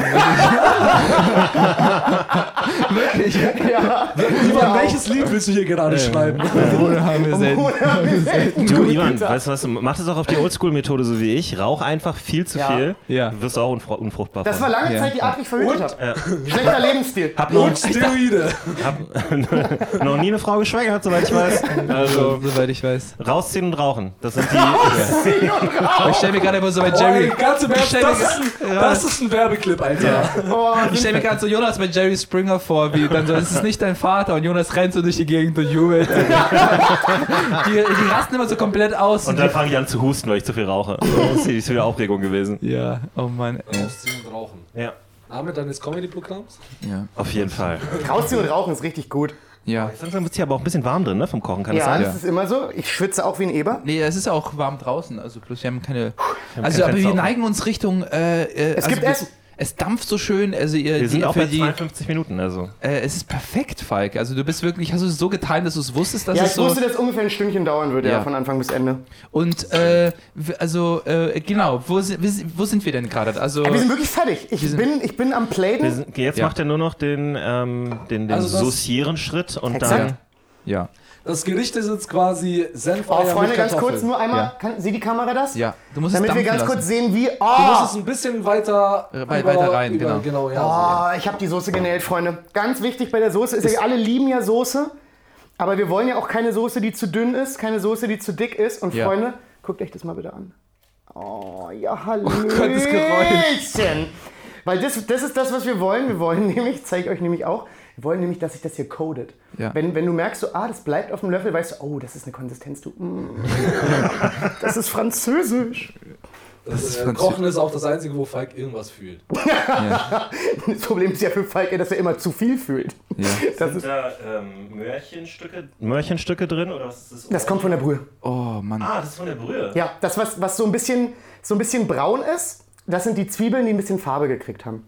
Wirklich. *laughs* Ivan, welches Lied willst du hier gerade schreiben? Hormone haben mir selten. *laughs* Du, Ivan, weißt du was? Mach das auch auf die Oldschool-Methode so wie ich. Rauch einfach viel zu Ja. viel. Ja. Wirst du auch unfru unfruchtbar Das von. war lange Ja. Zeit die Art, wie ich verhütet habe. Schlechter Lebensstil. Hab noch, Und Steroide. Hab *laughs* noch nie eine Frau geschwängert, soweit ich weiß. Also, *laughs* Soweit ich weiß. rausziehen und rauchen. Das sind die. *laughs* Ich stelle mir gerade immer so bei Oh, Jerry. ey, ganz im Ernst, stell das, ist ein, das ist ein Werbeclip, Alter. Oh, Ich stelle mir gerade so Jonas bei Jerry Springer vor, wie dann so, es ist nicht dein Vater und Jonas rennt so durch die Gegend und jubelt. die, die rasten immer so komplett aus. Und dann fange ich an zu husten, weil ich zu viel rauche. Das ist wieder Aufregung gewesen. ja, oh Mann. ey. Ausziehen und rauchen. Ja. Name deines Comedy-Programms? Ja. Auf jeden Fall. rausziehen und rauchen ist richtig gut. Ja. Langsam wird es hier aber auch ein bisschen warm drin, ne? Vom Kochen, kann Ja, das sein? das ist immer so. Ich schwitze auch wie ein Eber. Nee, es ist ja auch warm draußen, also bloß wir haben keine. haben also, kein aber Fenster wir neigen uns Richtung. Äh, äh, Es also gibt wir- Essen. Es dampft so schön, also ihr, Wir sind die, auch bei die, 52 Minuten, also. äh, es ist perfekt, Falk. Also du bist wirklich, hast du es so geteilt, dass du es wusstest, dass Ja, es ich so wusste, dass es ungefähr ein Stündchen dauern würde, ja, Ja. von Anfang bis Ende. und äh, also äh, genau, wo, wo sind wir denn gerade? Also Wir sind wirklich fertig. Ich, sind- bin, ich bin am Wir Pladen. sind, jetzt Ja. macht er nur noch den, ähm, den, den Also Saucieren-Schritt und Exakt. dann. ja, Das Gericht ist jetzt quasi Senf, Oh, Eier Freunde, mit ganz Kartoffeln. kurz, nur einmal. Ja. Kann, sieht die Kamera das? ja, du musst Damit es wir dampfen ganz lassen. kurz sehen, wie. Du Oh, musst es ein bisschen weiter, Äh, wei- weiter rein, genau. genau ja, oh ich habe die Soße genäht, Freunde. Ganz wichtig bei der Soße ist, ja, alle lieben ja Soße, aber wir wollen ja auch keine Soße, die zu dünn ist, keine Soße, die zu dick ist. Und Ja. Freunde, guckt euch das mal bitte an. Oh, ja, hallo. Gott, das Geräusch. Weil das, das ist das, was wir wollen. Wir wollen *laughs* nämlich, zeige ich euch nämlich auch, wir wollen nämlich, dass sich das hier codet. Ja. Wenn, wenn du merkst, so, ah, das bleibt auf dem Löffel, weißt du, oh, das ist eine Konsistenz, du. Mm. *laughs* das ist französisch. Das ist, äh, Französisch. Kochen ist auch das Einzige, wo Falk irgendwas fühlt. *laughs* Das Problem ist ja für Falk, dass er immer zu viel fühlt. Ja. Das, Sind ist, da ähm, Möhrchenstücke, Möhrchenstücke drin oder was ist das? das kommt von der Brühe. Oh Mann. Ah, das ist von der Brühe. Ja, das, was, was so, ein bisschen, so ein bisschen braun ist, das sind die Zwiebeln, die ein bisschen Farbe gekriegt haben.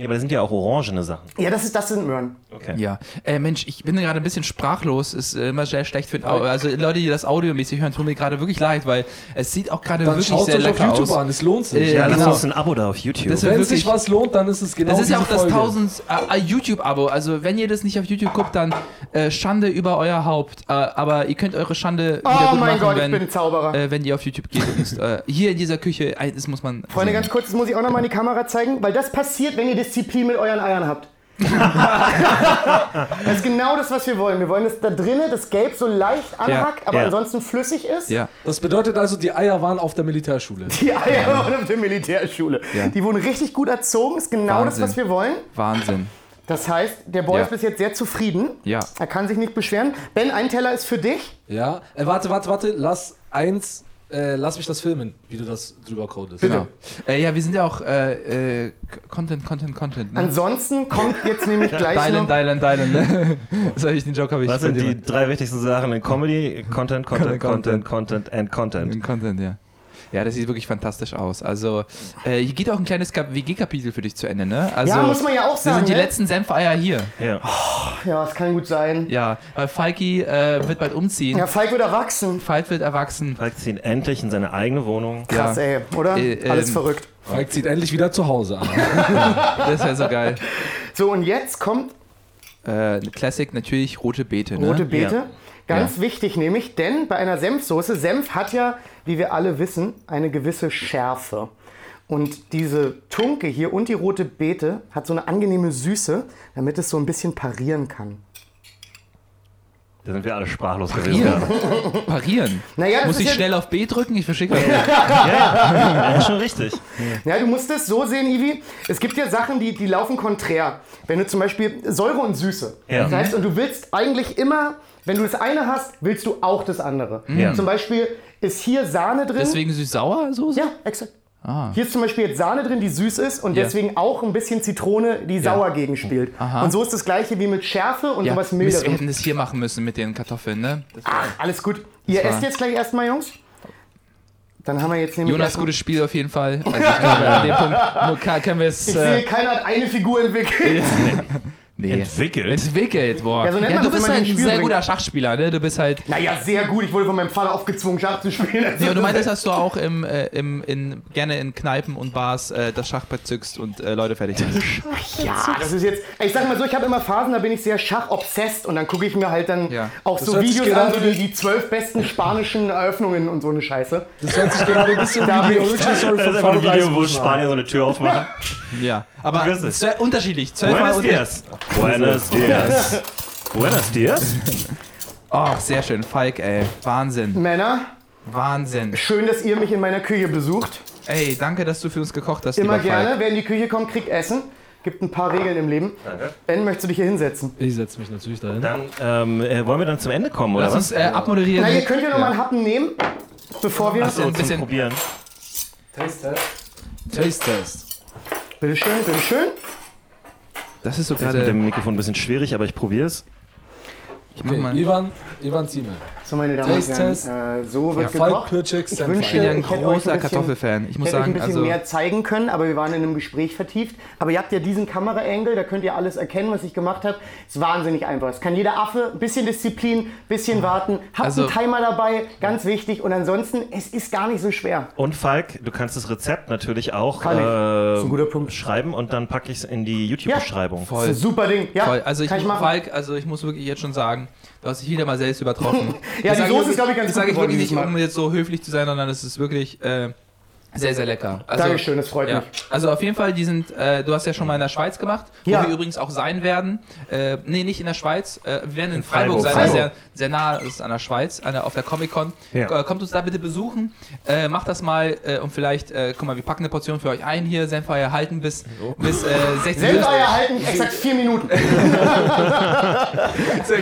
Ja, aber das sind ja auch orangene Sachen. Ja, das, ist, das sind Möhren. Okay. Ja, äh, Mensch, ich bin gerade ein bisschen sprachlos. Ist äh, immer sehr schlecht für den Au Also Leute, die das audiomäßig hören, tun mir gerade wirklich leid, weil es sieht auch gerade wirklich schaut sehr euch auf lecker YouTube aus. an, es lohnt sich. Äh, Ja, genau. lass uns ein Abo da auf YouTube. Das Wenn wirklich- sich was lohnt, dann ist es genau Das ist ja auch das Folge. 1000 äh, YouTube-Abo. Also wenn ihr das nicht auf YouTube guckt, dann äh, Schande über euer Haupt. Äh, aber ihr könnt eure Schande wieder Oh gut mein machen, Gott, ich wenn, bin ein Zauberer. äh, wenn ihr auf YouTube geht. Und, äh, hier in dieser Küche, äh, das muss man. Freunde, sehen. ganz kurz, das muss ich auch nochmal in die Kamera zeigen, weil das passiert, wenn ihr Disziplin mit euren Eiern habt. *laughs* das ist genau das, was wir wollen. Wir wollen, dass da drinnen das Gelb so leicht anhackt, aber ja. ansonsten flüssig ist. Ja. Das bedeutet also, die Eier waren auf der Militärschule. Die Eier waren auf der Militärschule. Ja. Die wurden richtig gut erzogen, ist genau Wahnsinn. das, was wir wollen. Wahnsinn. Das heißt, der Boy Ja. ist bis jetzt sehr zufrieden. Ja. Er kann sich nicht beschweren. Ben, ein Teller ist für dich. Ja, äh, warte, warte, warte, lass eins, äh, lass mich das filmen, wie du das drüber codest. Genau. Äh, ja, wir sind ja auch äh, äh, Content, Content, Content. Ne? Ansonsten kommt jetzt nämlich gleich Dylan, noch... Dylan, Dylan. Ne? *laughs* Das habe ich den Joke habe ich Was sind die drei wichtigsten Sachen in Comedy? Content, Content, Content. Content, Content and Content. Content, ja. Ja, das sieht wirklich fantastisch aus. Also, äh, hier geht auch ein kleines Kap- WG-Kapitel für dich zu Ende, ne? Also, Ja, muss man ja auch Das sagen, sind die ne? letzten Senfeier hier. Ja. Ja, das kann gut sein. Ja, weil Falki äh, wird bald umziehen. Ja, Falk wird erwachsen. Falk wird erwachsen. Falk zieht endlich in seine eigene Wohnung. Krass, Ja. ey, oder? Äh, Alles ähm, verrückt. Falk zieht endlich wieder zu Hause an. *laughs* Das wäre so geil. So, und jetzt kommt Äh, Classic natürlich rote Beete, ne? rote Beete. Ja. Ganz wichtig nämlich, denn bei einer Senfsoße, Senf hat ja, wie wir alle wissen, eine gewisse Schärfe. Und diese Tunke hier und die rote Beete hat so eine angenehme Süße, damit es so ein bisschen parieren kann. Da sind wir alle sprachlos gewesen. Parieren. *laughs* Parieren. Naja, das Muss ist ich ja- schnell auf B drücken? Ich verschicke das. Ja, ja, schon richtig. Ja, du musst es so sehen, Ivi. Es gibt ja Sachen, die, die laufen konträr. Wenn du zum Beispiel Säure und Süße. Ja. Das heißt, und du willst eigentlich immer, wenn du das eine hast, willst du auch das andere. Ja. Zum Beispiel ist hier Sahne drin. Deswegen süß-sauer Soße? Ja, exakt. Hier ist zum Beispiel jetzt Sahne drin, die süß ist und Ja. deswegen auch ein bisschen Zitrone, die sauer gegenspielt. Aha. Und so ist das gleiche wie mit Schärfe und Ja, sowas Mist, wir Milderem. hätten das hier machen müssen mit den Kartoffeln, ne? Ach, alles gut. Ihr esst jetzt gleich erstmal, Jungs. Dann haben wir jetzt nämlich. Jonas, gutes Spiel auf jeden Fall. *laughs* Also an dem Punkt können wir es. Ich sehe, Äh, keiner hat eine Figur entwickelt. *laughs* nee. Entwickelt. Ja, Entwickelt, boah. so Ja, nennt man du das, bist wenn man halt ins ein Spiel sehr bringt. guter Schachspieler, ne? Du bist halt. Naja, sehr gut. Ich wurde von meinem Vater aufgezwungen, Schach zu spielen. Ja, und du meintest, dass du auch im, äh, im, in, gerne in Kneipen und Bars äh, das Schachbrett zückst und äh, Leute fertig machst. Ja, das ist jetzt. Ich sag mal so, ich habe immer Phasen, da bin ich sehr schachobsessed und dann gucke ich mir halt dann Ja. auch Das so hört sich Videos an, so die, die zwölf besten spanischen Eröffnungen und so eine Scheiße. Das hört sich gerade ein bisschen Da wie die hab ich- Origin Story Das von ist einfach ein Video, wo. Spanier so eine Tür aufmachen. Ja, aber es. unterschiedlich. Zwölfmal Buenos unter- dias. Buenos dias. Buenos dias? Oh, sehr schön. Falk, ey. Wahnsinn. Männer, Wahnsinn. schön, dass ihr mich in meiner Küche besucht. Ey, danke, dass du für uns gekocht hast, Immer lieber gerne. Falk. Wer in die Küche kommt, kriegt Essen. Gibt ein paar Regeln im Leben. Danke. Ben, möchtest du dich hier hinsetzen? Ich setze mich natürlich dahin. Dann ähm, äh, wollen wir dann zum Ende kommen, oder Lass was? uns äh, abmoderieren. Na, ihr könnt ja noch mal einen Happen nehmen, bevor wir. So, ein bisschen- Probieren. Taste Test. Taste Test. Bitteschön, bitteschön. Das ist so ist mit gerade. dem Mikrofon ein bisschen schwierig, aber ich probiere es. Ich mach Okay, mal. Ivan, Ivan Ziemel. So, meine Damen und Herren, äh, so wird Ja, Falk gekocht. Ich wünschte, Ich bin ja ein großer bisschen- Kartoffelfan. Ich muss sagen, ein bisschen also mehr zeigen können, aber wir waren in einem Gespräch vertieft. Aber ihr habt ja diesen Kameraangle, da könnt ihr alles erkennen, was ich gemacht habe. Ist wahnsinnig einfach. Es kann jeder Affe, ein bisschen Disziplin, bisschen warten. Habt Also- einen Timer dabei, ganz wichtig. Und ansonsten, es ist gar nicht so schwer. Und Falk, du kannst das Rezept natürlich auch äh, ein schreiben und dann packe ich es in die YouTube-Beschreibung. Das ist ein super Ding. Ja, Voll. Also ich, kann ich machen. Falk, also ich muss wirklich jetzt schon sagen, du hast dich wieder mal selbst übertroffen. *laughs* Ja, Das die Soße ist, glaub ich, ganz Das gut sage ich wirklich nicht, um jetzt so höflich zu sein, sondern es ist wirklich äh, sehr, sehr lecker. Also, Dankeschön, das freut ja. mich. Also auf jeden Fall, die sind, äh, du hast ja schon mal in der Schweiz gemacht, wo Ja. wir übrigens auch sein werden. Äh, nee, nicht in der Schweiz. Äh, wir werden in, Freiburg, Freiburg. sein, das ist Freiburg. sehr, sehr nah das ist an der Schweiz, an der, auf der Comic-Con. Ja. Äh, kommt uns da bitte besuchen, äh, macht das mal äh, und vielleicht, äh, guck mal, wir packen eine Portion für euch ein hier, Senfeier halten bis, bis äh, 16 Uhr. Senfeier halten, exakt vier Minuten. *laughs*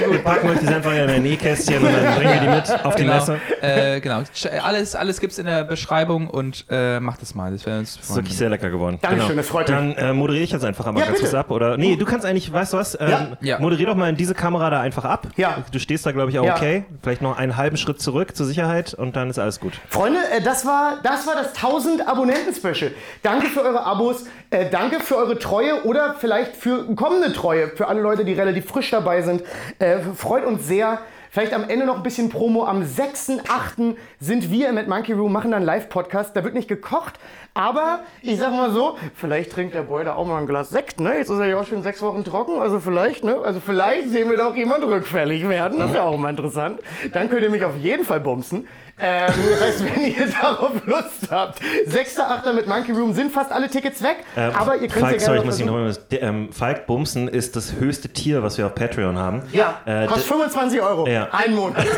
Wir packen euch die einfach in ein Nähkästchen und dann bringen wir die mit auf die Genau, Messe. äh, genau. Alles, alles gibt's in der Beschreibung und äh, macht es mal. Das wäre uns Das ist wirklich sehr lecker geworden. Genau. Dankeschön, das freut mich. Dann äh, moderiere ich jetzt einfach einmal Ja, ganz kurz ab. Oder, nee, du kannst eigentlich, weißt du was? Ähm, Ja. Ja. Moderier doch mal in diese Kamera da einfach ab. Ja. Du stehst da, glaube ich, auch Ja. okay. Vielleicht noch einen halben Schritt zurück zur Sicherheit und dann ist alles gut. Freunde, äh, das war, das war das 1000 Abonnenten-Special. Danke für eure Abos, äh, danke für eure Treue oder vielleicht für kommende Treue, für alle Leute, die relativ frisch dabei sind. Äh, freut uns sehr. Vielleicht am Ende noch ein bisschen Promo. Am 6.8. sind wir im At Monkey Room, machen dann Live-Podcast. Da wird nicht gekocht, aber ich sag mal so, vielleicht trinkt der Boy da auch mal ein Glas Sekt, ne? Jetzt ist er ja auch schon sechs Wochen trocken, also vielleicht, ne? Also vielleicht sehen wir da auch jemand rückfällig werden. Das ja auch mal interessant. Dann könnt ihr mich auf jeden Fall bumsen. Ähm, *laughs* das heißt, wenn ihr darauf Lust habt, 6.8. mit Monkey Room sind fast alle Tickets weg, Ähm, aber ihr könnt Falk, ja sorry, ich muss nochmal. Ähm, Falk Bumsen ist das höchste Tier, was wir auf Patreon haben. Ja, Äh, kostet 25 Euro. Ja. Ein Monat. *laughs*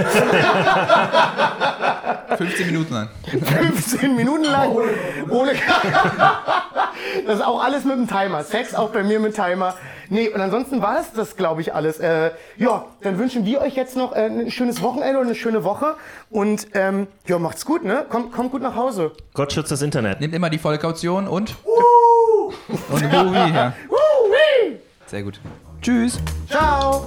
15 Minuten lang. 15 Minuten lang. Ohne *laughs* Das ist auch alles mit dem Timer. Sex auch bei mir mit Timer. Nee, und ansonsten war es das, glaube ich, alles. Äh, ja, dann wünschen wir euch jetzt noch äh, ein schönes Wochenende und eine schöne Woche. Und ähm, ja, macht's gut, ne? Kommt, kommt gut nach Hause. Gott schützt das Internet. Nehmt immer die volle Kaution und. Und Wui, ja. Sehr gut. Tschüss. Ciao.